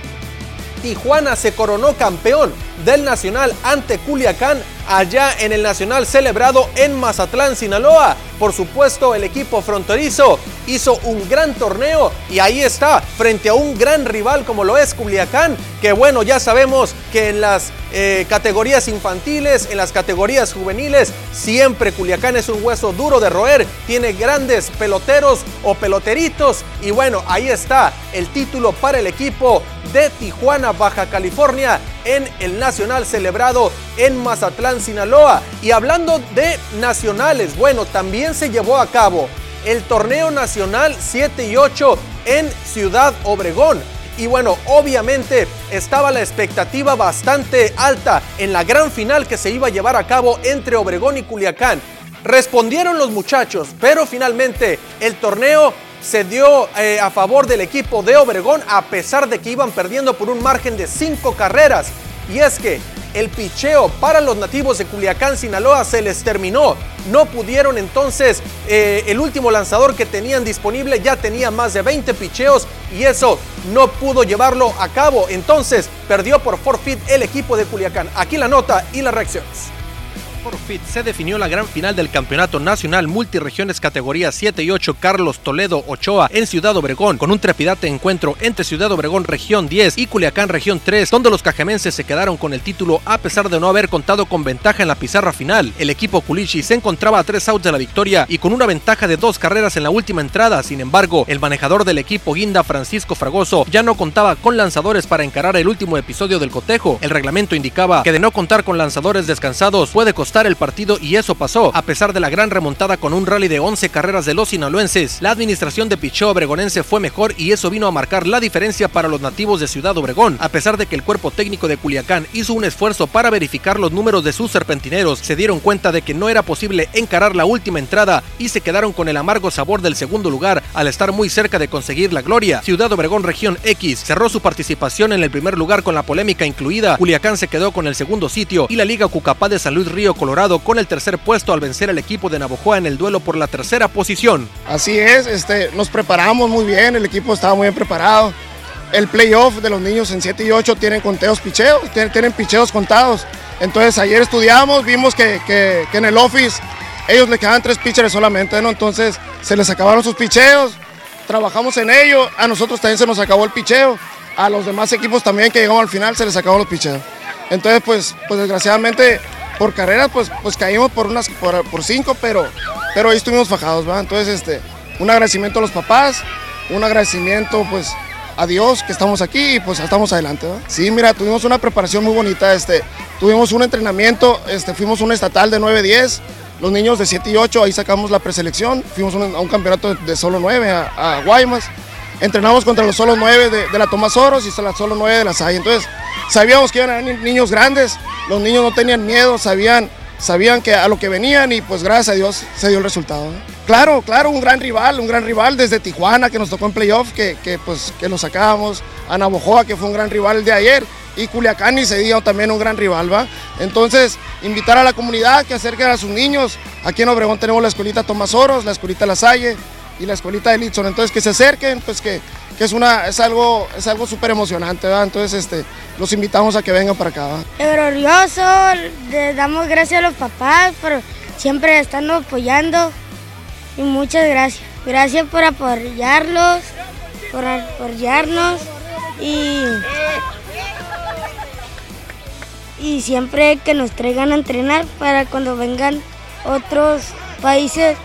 Tijuana se coronó campeón del Nacional ante Culiacán allá en el Nacional celebrado en Mazatlán, Sinaloa. Por supuesto, el equipo fronterizo hizo un gran torneo y ahí está, frente a un gran rival como lo es Culiacán, que bueno, ya sabemos que en las eh, categorías infantiles, en las categorías juveniles, siempre Culiacán es un hueso duro de roer, tiene grandes peloteros o peloteritos y bueno, ahí está el título para el equipo de Tijuana, Baja California, en el Nacional celebrado en Mazatlán, Sinaloa. Y hablando de nacionales, bueno, también se llevó a cabo el torneo nacional 7 y 8 en Ciudad Obregón. Y bueno, obviamente estaba la expectativa bastante alta en la gran final que se iba a llevar a cabo entre Obregón y Culiacán. Respondieron los muchachos, pero finalmente el torneo se dio eh, a favor del equipo de Obregón a pesar de que iban perdiendo por un margen de cinco carreras. Y es que el picheo para los nativos de Culiacán, Sinaloa, se les terminó. No pudieron entonces, eh, el último lanzador que tenían disponible ya tenía más de 20 picheos y eso no pudo llevarlo a cabo. Entonces perdió por forfeit el equipo de Culiacán. Aquí la nota y las reacciones. Se definió la gran final del Campeonato Nacional Multiregiones categoría 7 y 8 Carlos Toledo Ochoa en Ciudad Obregón, con un trepidante encuentro entre Ciudad Obregón Región 10 y Culiacán Región 3, donde los cajemenses se quedaron con el título a pesar de no haber contado con ventaja en la pizarra final. El equipo Culichi se encontraba a tres outs de la victoria y con una ventaja de dos carreras en la última entrada. Sin embargo, el manejador del equipo Guinda, Francisco Fragoso, ya no contaba con lanzadores para encarar el último episodio del cotejo. El reglamento indicaba que de no contar con lanzadores descansados puede costar el partido y eso pasó. A pesar de la gran remontada con un rally de 11 carreras de los sinaloenses, la administración de picheo obregonense fue mejor y eso vino a marcar la diferencia para los nativos de Ciudad Obregón. A pesar de que el cuerpo técnico de Culiacán hizo un esfuerzo para verificar los números de sus serpentineros, se dieron cuenta de que no era posible encarar la última entrada y se quedaron con el amargo sabor del segundo lugar al estar muy cerca de conseguir la gloria. Ciudad Obregón Región X cerró su participación en el primer lugar con la polémica incluida. Culiacán se quedó con el segundo sitio y la Liga Cucapá de San Luis Río Colorado con el tercer puesto al vencer al equipo de Navojoa en el duelo por la tercera posición. Así es, este, nos preparamos muy bien, el equipo estaba muy bien preparado. El playoff de los niños en 7 y 8 tienen conteos picheos, tienen, picheos contados. Entonces ayer estudiamos, vimos que, que, que en el office ellos le quedaban tres pitchers solamente, ¿no? Entonces se les acabaron sus picheos, trabajamos en ello, a nosotros también se nos acabó el picheo, a los demás equipos también que llegamos al final se les acabó los picheos. Entonces, pues, pues desgraciadamente por carreras, pues, pues caímos por unas por, cinco, pero, pero ahí estuvimos fajados, ¿va? Entonces, este, un agradecimiento a los papás, un agradecimiento, pues, a Dios que estamos aquí y pues estamos adelante. Sí, mira, tuvimos una preparación muy bonita, este, tuvimos un entrenamiento, este, fuimos un estatal de 9-10, los niños de 7 y 8, ahí sacamos la preselección, fuimos a un campeonato de, solo 9 a, a Guaymas, entrenamos contra los solo 9 de, la Tomás Oros y los solo 9 de la SAI, entonces sabíamos que venir niños grandes, los niños no tenían miedo, sabían, sabían que a lo que venían y pues gracias a Dios se dio el resultado. Claro, claro, un gran rival, un gran rival desde Tijuana que nos tocó en playoff, que, que, pues que lo sacábamos, a Navojoa que fue un gran rival de ayer y Culiacán y se dio también un gran rival, ¿va? Entonces, invitar a la comunidad que acerquen a sus niños. Aquí en Obregón tenemos la escuelita Tomás Oros, la escuelita La Salle y la escuelita de Litson. Entonces, que se acerquen, pues que, que es, una, es algo es algo súper emocionante, ¿va? Entonces, este, los invitamos a que vengan para acá, ¿va? Glorioso, le damos gracias a los papás por siempre estarnos apoyando y muchas gracias. Gracias por apoyarlos, por apoyarnos y, y siempre que nos traigan a entrenar para cuando vengan otros países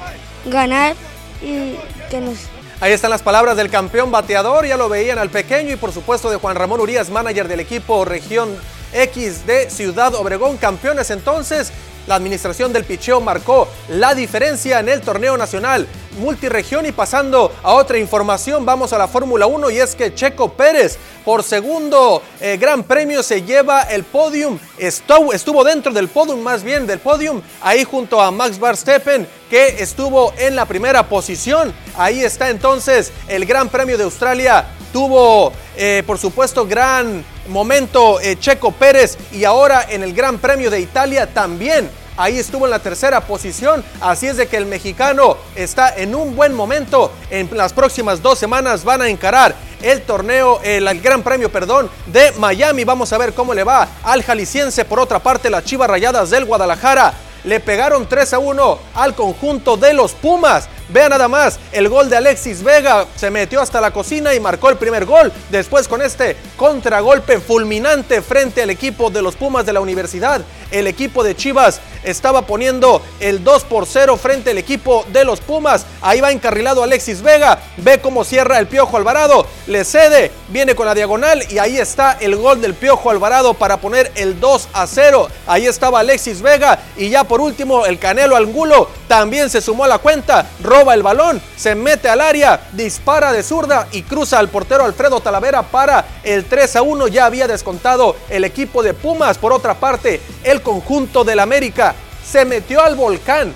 ganar y que nos Ahí están las palabras del campeón bateador, ya lo veían al pequeño y por supuesto de Juan Ramón Urias, manager del equipo Región X de Ciudad Obregón, campeones entonces. La administración del picheo marcó la diferencia en el torneo nacional. Multiregión y pasando a otra información, vamos a la Fórmula 1 y es que Checo Pérez por segundo eh, gran premio se lleva el podium, estuvo, estuvo dentro del podium más bien del podium, ahí junto a Max Verstappen que estuvo en la primera posición, ahí está entonces el Gran Premio de Australia, tuvo eh, por supuesto gran momento eh, Checo Pérez y ahora en el Gran Premio de Italia también ahí estuvo en la tercera posición. Así es de que el mexicano está en un buen momento. En las próximas dos semanas van a encarar el torneo, el, el, Gran Premio, perdón, de Miami. Vamos a ver cómo le va al jalisciense. Por otra parte, las Chivas Rayadas del Guadalajara le pegaron 3 a 1 al conjunto de los Pumas. Vean nada más, el gol de Alexis Vega se metió hasta la cocina y marcó el primer gol. Después con este contragolpe fulminante frente al equipo de los Pumas de la universidad, el equipo de Chivas estaba poniendo el 2 por 0 frente al equipo de los Pumas. Ahí va encarrilado Alexis Vega, ve cómo cierra el Piojo Alvarado, le cede, viene con la diagonal y ahí está el gol del Piojo Alvarado para poner el 2 a 0. Ahí estaba Alexis Vega y ya por último el Canelo Angulo también se sumó a la cuenta, el balón, se mete al área, dispara de zurda y cruza al portero Alfredo Talavera para el 3 a 1. Ya había descontado el equipo de Pumas. Por otra parte, el conjunto del América se metió al volcán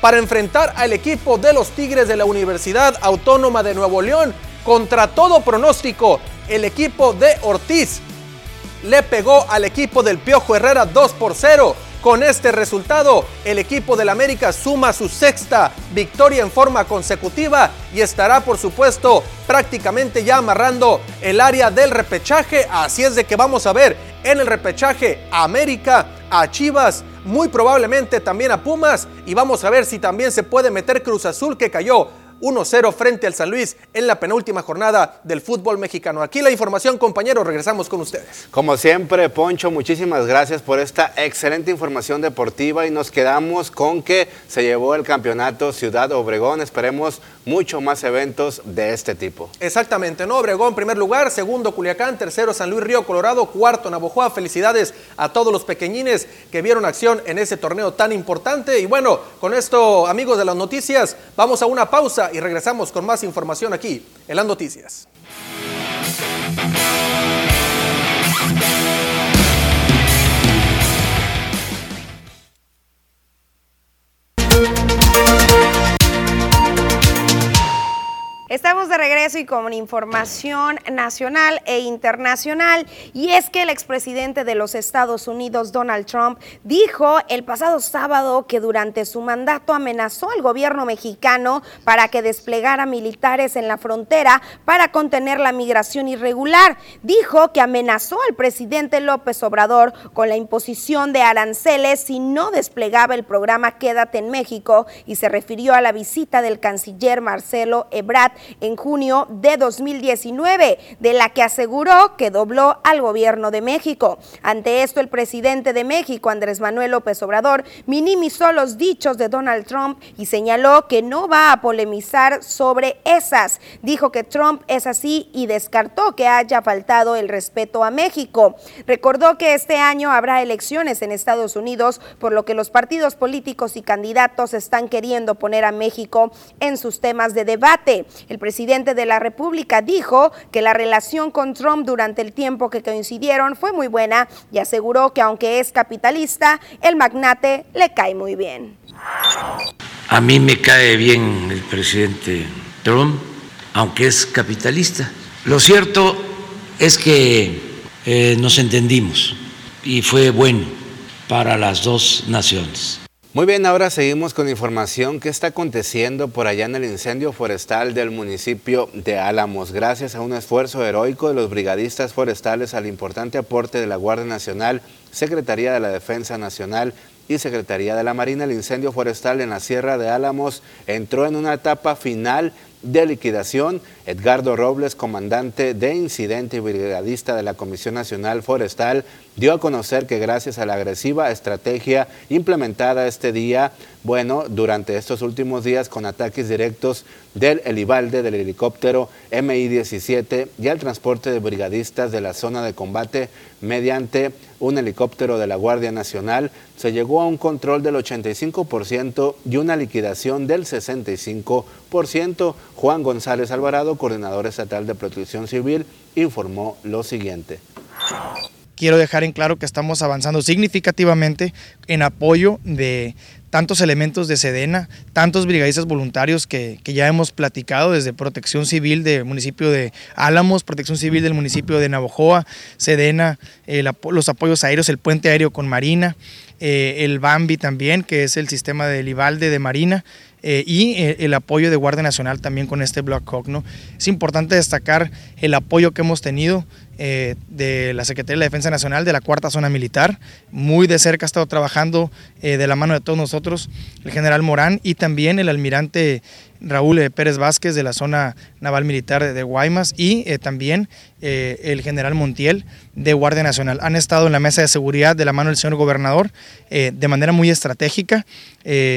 para enfrentar al equipo de los Tigres de la Universidad Autónoma de Nuevo León. Contra todo pronóstico, el equipo de Ortiz le pegó al equipo del Piojo Herrera 2 por 0. Con este resultado, el equipo del América suma su sexta victoria en forma consecutiva y estará, por supuesto, prácticamente ya amarrando el área del repechaje. Así es de que vamos a ver en el repechaje América, a Chivas, muy probablemente también a Pumas y vamos a ver si también se puede meter Cruz Azul que cayó 1-0 frente al San Luis en la penúltima jornada del fútbol mexicano. Aquí la información, compañeros, regresamos con ustedes. Como siempre, Poncho, muchísimas gracias por esta excelente información deportiva y nos quedamos con que se llevó el campeonato Ciudad Obregón. Esperemos mucho más eventos de este tipo. Exactamente, ¿no? Obregón, primer lugar, segundo Culiacán, tercero San Luis Río Colorado, cuarto Navojoa. Felicidades a todos los pequeñines que vieron acción en ese torneo tan importante. Y bueno, con esto, amigos de las noticias, vamos a una pausa y regresamos con más información aquí en las noticias. Estamos de regreso y con información nacional e internacional. Y es que el expresidente de los Estados Unidos, Donald Trump, dijo el pasado sábado que durante su mandato amenazó al gobierno mexicano para que desplegara militares en la frontera para contener la migración irregular. Dijo que amenazó al presidente López Obrador con la imposición de aranceles si no desplegaba el programa Quédate en México y se refirió a la visita del canciller Marcelo Ebrard en junio de 2019, de la que aseguró que dobló al gobierno de México. Ante esto, el presidente de México, Andrés Manuel López Obrador, minimizó los dichos de Donald Trump y señaló que no va a polemizar sobre esas. Dijo que Trump es así y descartó que haya faltado el respeto a México. Recordó que este año habrá elecciones en Estados Unidos, por lo que los partidos políticos y candidatos están queriendo poner a México en sus temas de debate. Presidente de la República dijo que la relación con Trump durante el tiempo que coincidieron fue muy buena y aseguró que aunque es capitalista, el magnate le cae muy bien. A mí me cae bien el presidente Trump, aunque es capitalista. Lo cierto es que eh, nos entendimos y fue bueno para las dos naciones. Muy bien, ahora seguimos con información que está aconteciendo por allá en el incendio forestal del municipio de Álamos. Gracias a un esfuerzo heroico de los brigadistas forestales al importante aporte de la Guardia Nacional, Secretaría de la Defensa Nacional y Secretaría de la Marina, el incendio forestal en la Sierra de Álamos entró en una etapa final de liquidación. Edgardo Robles, comandante de incidente y brigadista de la Comisión Nacional Forestal, dio a conocer que gracias a la agresiva estrategia implementada este día, bueno, durante estos últimos días con ataques directos del Elibalde, del helicóptero MI-17 y al transporte de brigadistas de la zona de combate mediante un helicóptero de la Guardia Nacional, se llegó a un control del 85% y una liquidación del 65%. Juan González Alvarado, coordinador estatal de protección civil, informó lo siguiente. Quiero dejar en claro que estamos avanzando significativamente en apoyo de tantos elementos de Sedena, tantos brigadistas voluntarios que, ya hemos platicado desde Protección Civil del municipio de Álamos, Protección Civil del municipio de Navojoa, Sedena, los apoyos aéreos, el puente aéreo con Marina, eh, el Bambi también, que es el sistema de Livalde de Marina, eh, y eh, el apoyo de Guardia Nacional también con este Black Hawk. ¿no? Es importante destacar el apoyo que hemos tenido eh, de la Secretaría de la Defensa Nacional, de la Cuarta Zona Militar. Muy de cerca ha estado trabajando de la mano de todos nosotros el general Morán y también el almirante Raúl Pérez Vázquez de la Zona Naval Militar de Guaymas y también el general Montiel de Guardia Nacional. Han estado en la mesa de seguridad de la mano del señor gobernador de manera muy estratégica,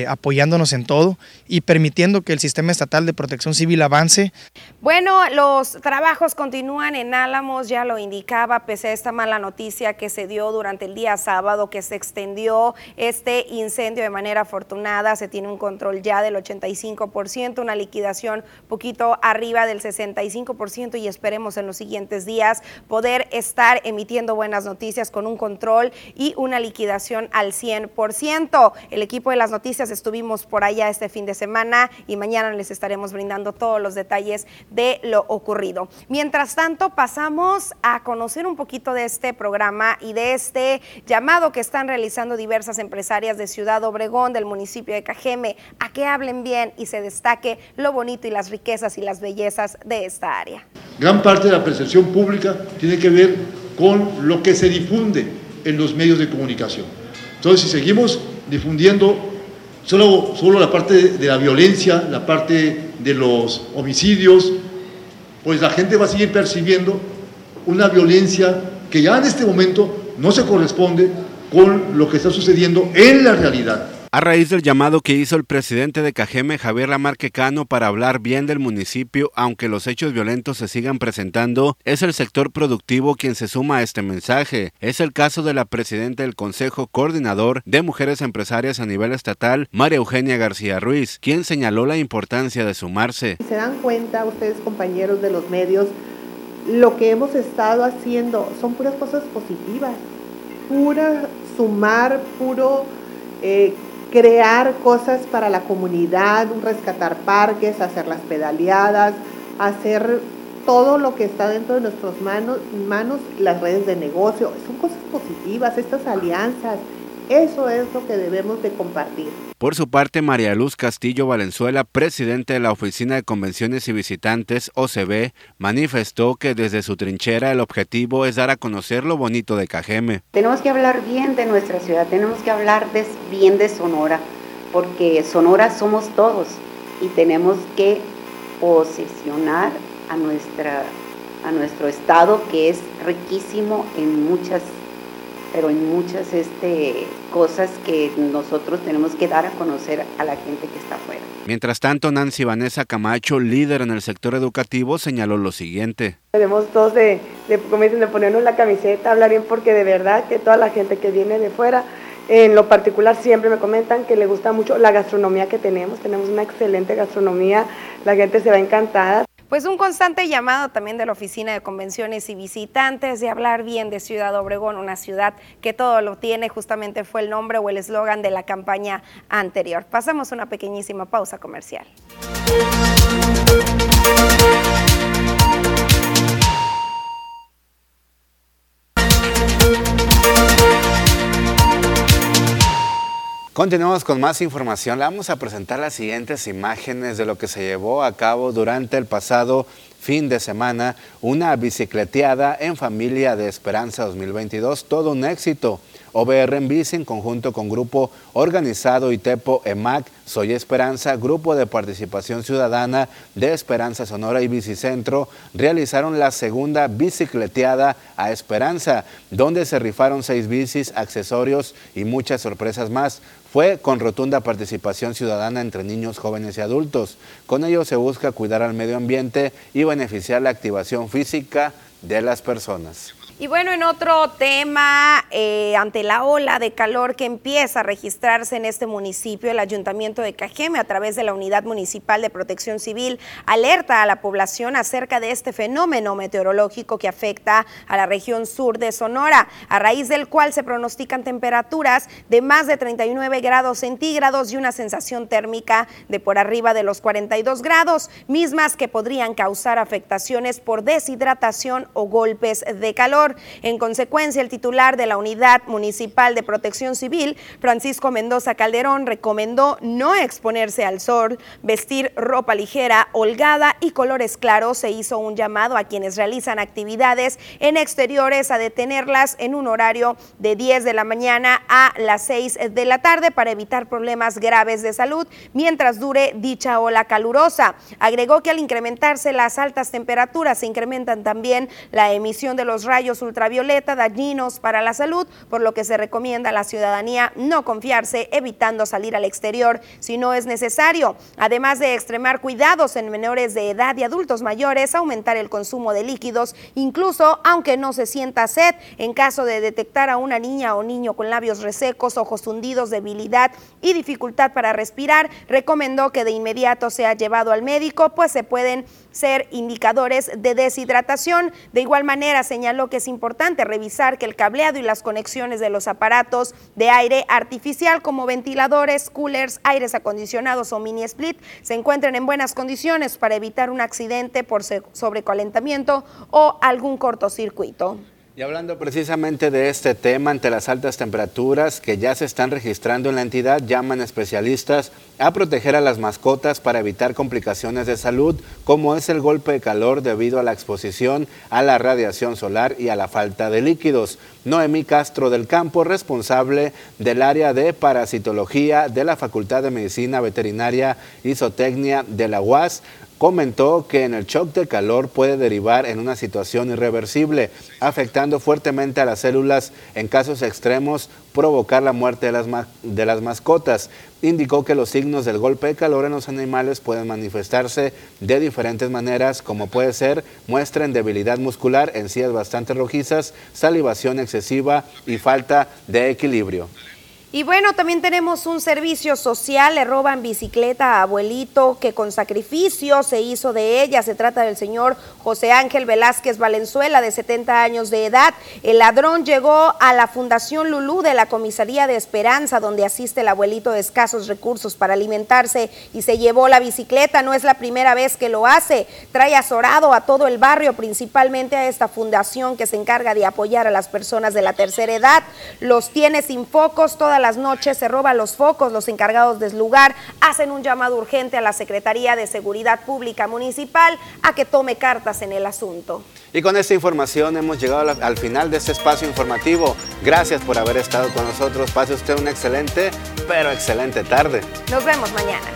apoyándonos en todo y permitiendo que el sistema estatal de protección civil avance. Bueno, los trabajos continúan en Álamos, ya lo indicaba, pese a esta mala noticia que se dio durante el día sábado, que se extendió este incendio de manera afortunada, se tiene un control ya del 85%, una liquidación poquito arriba del 65% y esperemos en los siguientes días poder estar emitiendo buenas noticias con un control y una liquidación al 100%. El equipo de las noticias estuvimos por allá este fin de semana y mañana les estaremos brindando todos los detalles de lo ocurrido. Mientras tanto, pasamos a conocer un poquito de este programa y de este llamado que están realizando diversas empresarias de Ciudad Obregón, del municipio de Cajeme, a que hablen bien y se destaque lo bonito y las riquezas y las bellezas de esta área. Gran parte de la percepción pública tiene que ver con lo que se difunde en los medios de comunicación. Entonces, si seguimos difundiendo solo, solo la parte de la violencia, la parte de los homicidios, pues la gente va a seguir percibiendo una violencia que ya en este momento no se corresponde con lo que está sucediendo en la realidad. A raíz del llamado que hizo el presidente de Cajeme, Javier Lamarque Cano, para hablar bien del municipio, aunque los hechos violentos se sigan presentando, es el sector productivo quien se suma a este mensaje. Es el caso de la presidenta del Consejo Coordinador de Mujeres Empresarias a nivel estatal, María Eugenia García Ruiz, quien señaló la importancia de sumarse. Se dan cuenta ustedes, compañeros de los medios, lo que hemos estado haciendo son puras cosas positivas, pura sumar, puro... Eh, crear cosas para la comunidad, rescatar parques, hacer las pedaleadas, hacer todo lo que está dentro de nuestras manos, manos, las redes de negocio. Son cosas positivas, estas alianzas. Eso es lo que debemos de compartir. Por su parte, María Luz Castillo Valenzuela, presidente de la Oficina de Convenciones y Visitantes, OCB, manifestó que desde su trinchera el objetivo es dar a conocer lo bonito de Cajeme. Tenemos que hablar bien de nuestra ciudad, tenemos que hablar bien de Sonora, porque Sonora somos todos y tenemos que posicionar a, nuestra, a nuestro estado que es riquísimo en muchas pero en muchas este, cosas que nosotros tenemos que dar a conocer a la gente que está afuera. Mientras tanto, Nancy Vanessa Camacho, líder en el sector educativo, señaló lo siguiente. Debemos todos de, de, de ponernos la camiseta, hablar bien, porque de verdad que toda la gente que viene de fuera, en lo particular siempre me comentan que le gusta mucho la gastronomía que tenemos, tenemos una excelente gastronomía, la gente se va encantada. Pues un constante llamado también de la Oficina de Convenciones y Visitantes de hablar bien de Ciudad Obregón, una ciudad que todo lo tiene, justamente fue el nombre o el eslogan de la campaña anterior. Pasamos una pequeñísima pausa comercial. Continuamos con más información. Le vamos a presentar las siguientes imágenes de lo que se llevó a cabo durante el pasado fin de semana, una bicicleteada en familia de Esperanza 2022, todo un éxito. OBR en Bici en conjunto con Grupo Organizado ITEPO EMAC, Soy Esperanza, Grupo de Participación Ciudadana de Esperanza Sonora y Bicicentro realizaron la segunda bicicleteada a Esperanza, donde se rifaron seis bicis, accesorios y muchas sorpresas más. Fue con rotunda participación ciudadana entre niños, jóvenes y adultos. Con ello se busca cuidar al medio ambiente y beneficiar la activación física de las personas. Y bueno, en otro tema, eh, ante la ola de calor que empieza a registrarse en este municipio, el Ayuntamiento de Cajeme, a través de la Unidad Municipal de Protección Civil, alerta a la población acerca de este fenómeno meteorológico que afecta a la región sur de Sonora, a raíz del cual se pronostican temperaturas de más de 39 grados centígrados y una sensación térmica de por arriba de los 42 grados, mismas que podrían causar afectaciones por deshidratación o golpes de calor. En consecuencia, el titular de la Unidad Municipal de Protección Civil, Francisco Mendoza Calderón, recomendó no exponerse al sol, vestir ropa ligera, holgada y colores claros. Se hizo un llamado a quienes realizan actividades en exteriores a detenerlas en un horario de 10 de la mañana a las 6 de la tarde para evitar problemas graves de salud mientras dure dicha ola calurosa. Agregó que al incrementarse las altas temperaturas se incrementan también la emisión de los rayos ultravioleta dañinos para la salud, por lo que se recomienda a la ciudadanía no confiarse, evitando salir al exterior si no es necesario. Además de extremar cuidados en menores de edad y adultos mayores, aumentar el consumo de líquidos, incluso aunque no se sienta sed, en caso de detectar a una niña o niño con labios resecos, ojos hundidos, debilidad y dificultad para respirar, recomendó que de inmediato sea llevado al médico, pues se pueden ser indicadores de deshidratación. De igual manera, señaló que es importante revisar que el cableado y las conexiones de los aparatos de aire artificial como ventiladores, coolers, aires acondicionados o mini split se encuentren en buenas condiciones para evitar un accidente por sobrecalentamiento o algún cortocircuito. Y hablando precisamente de este tema, ante las altas temperaturas que ya se están registrando en la entidad, llaman especialistas a proteger a las mascotas para evitar complicaciones de salud, como es el golpe de calor debido a la exposición a la radiación solar y a la falta de líquidos. Noemí Castro del Campo, responsable del área de parasitología de la Facultad de Medicina Veterinaria y Zootecnia de la UAS, comentó que en el shock de calor puede derivar en una situación irreversible, afectando fuertemente a las células, en casos extremos provocar la muerte de las, de las mascotas. Indicó que los signos del golpe de calor en los animales pueden manifestarse de diferentes maneras, como puede ser muestra en debilidad muscular, encías bastante rojizas, salivación excesiva y falta de equilibrio. Y bueno, también tenemos un servicio social, le roban bicicleta a abuelito que con sacrificio se hizo de ella. Se trata del señor José Ángel Velázquez Valenzuela, de 70 años de edad. El ladrón llegó a la Fundación Lulú de la Comisaría de Esperanza, donde asiste el abuelito de escasos recursos para alimentarse y se llevó la bicicleta. No es la primera vez que lo hace. Trae azorado a todo el barrio, principalmente a esta fundación que se encarga de apoyar a las personas de la tercera edad. Los tiene sin focos toda las noches se roban los focos, los encargados del lugar hacen un llamado urgente a la Secretaría de Seguridad Pública Municipal a que tome cartas en el asunto. Y con esta información hemos llegado al final de este espacio informativo. Gracias por haber estado con nosotros. Pase usted una excelente, pero excelente tarde. Nos vemos mañana.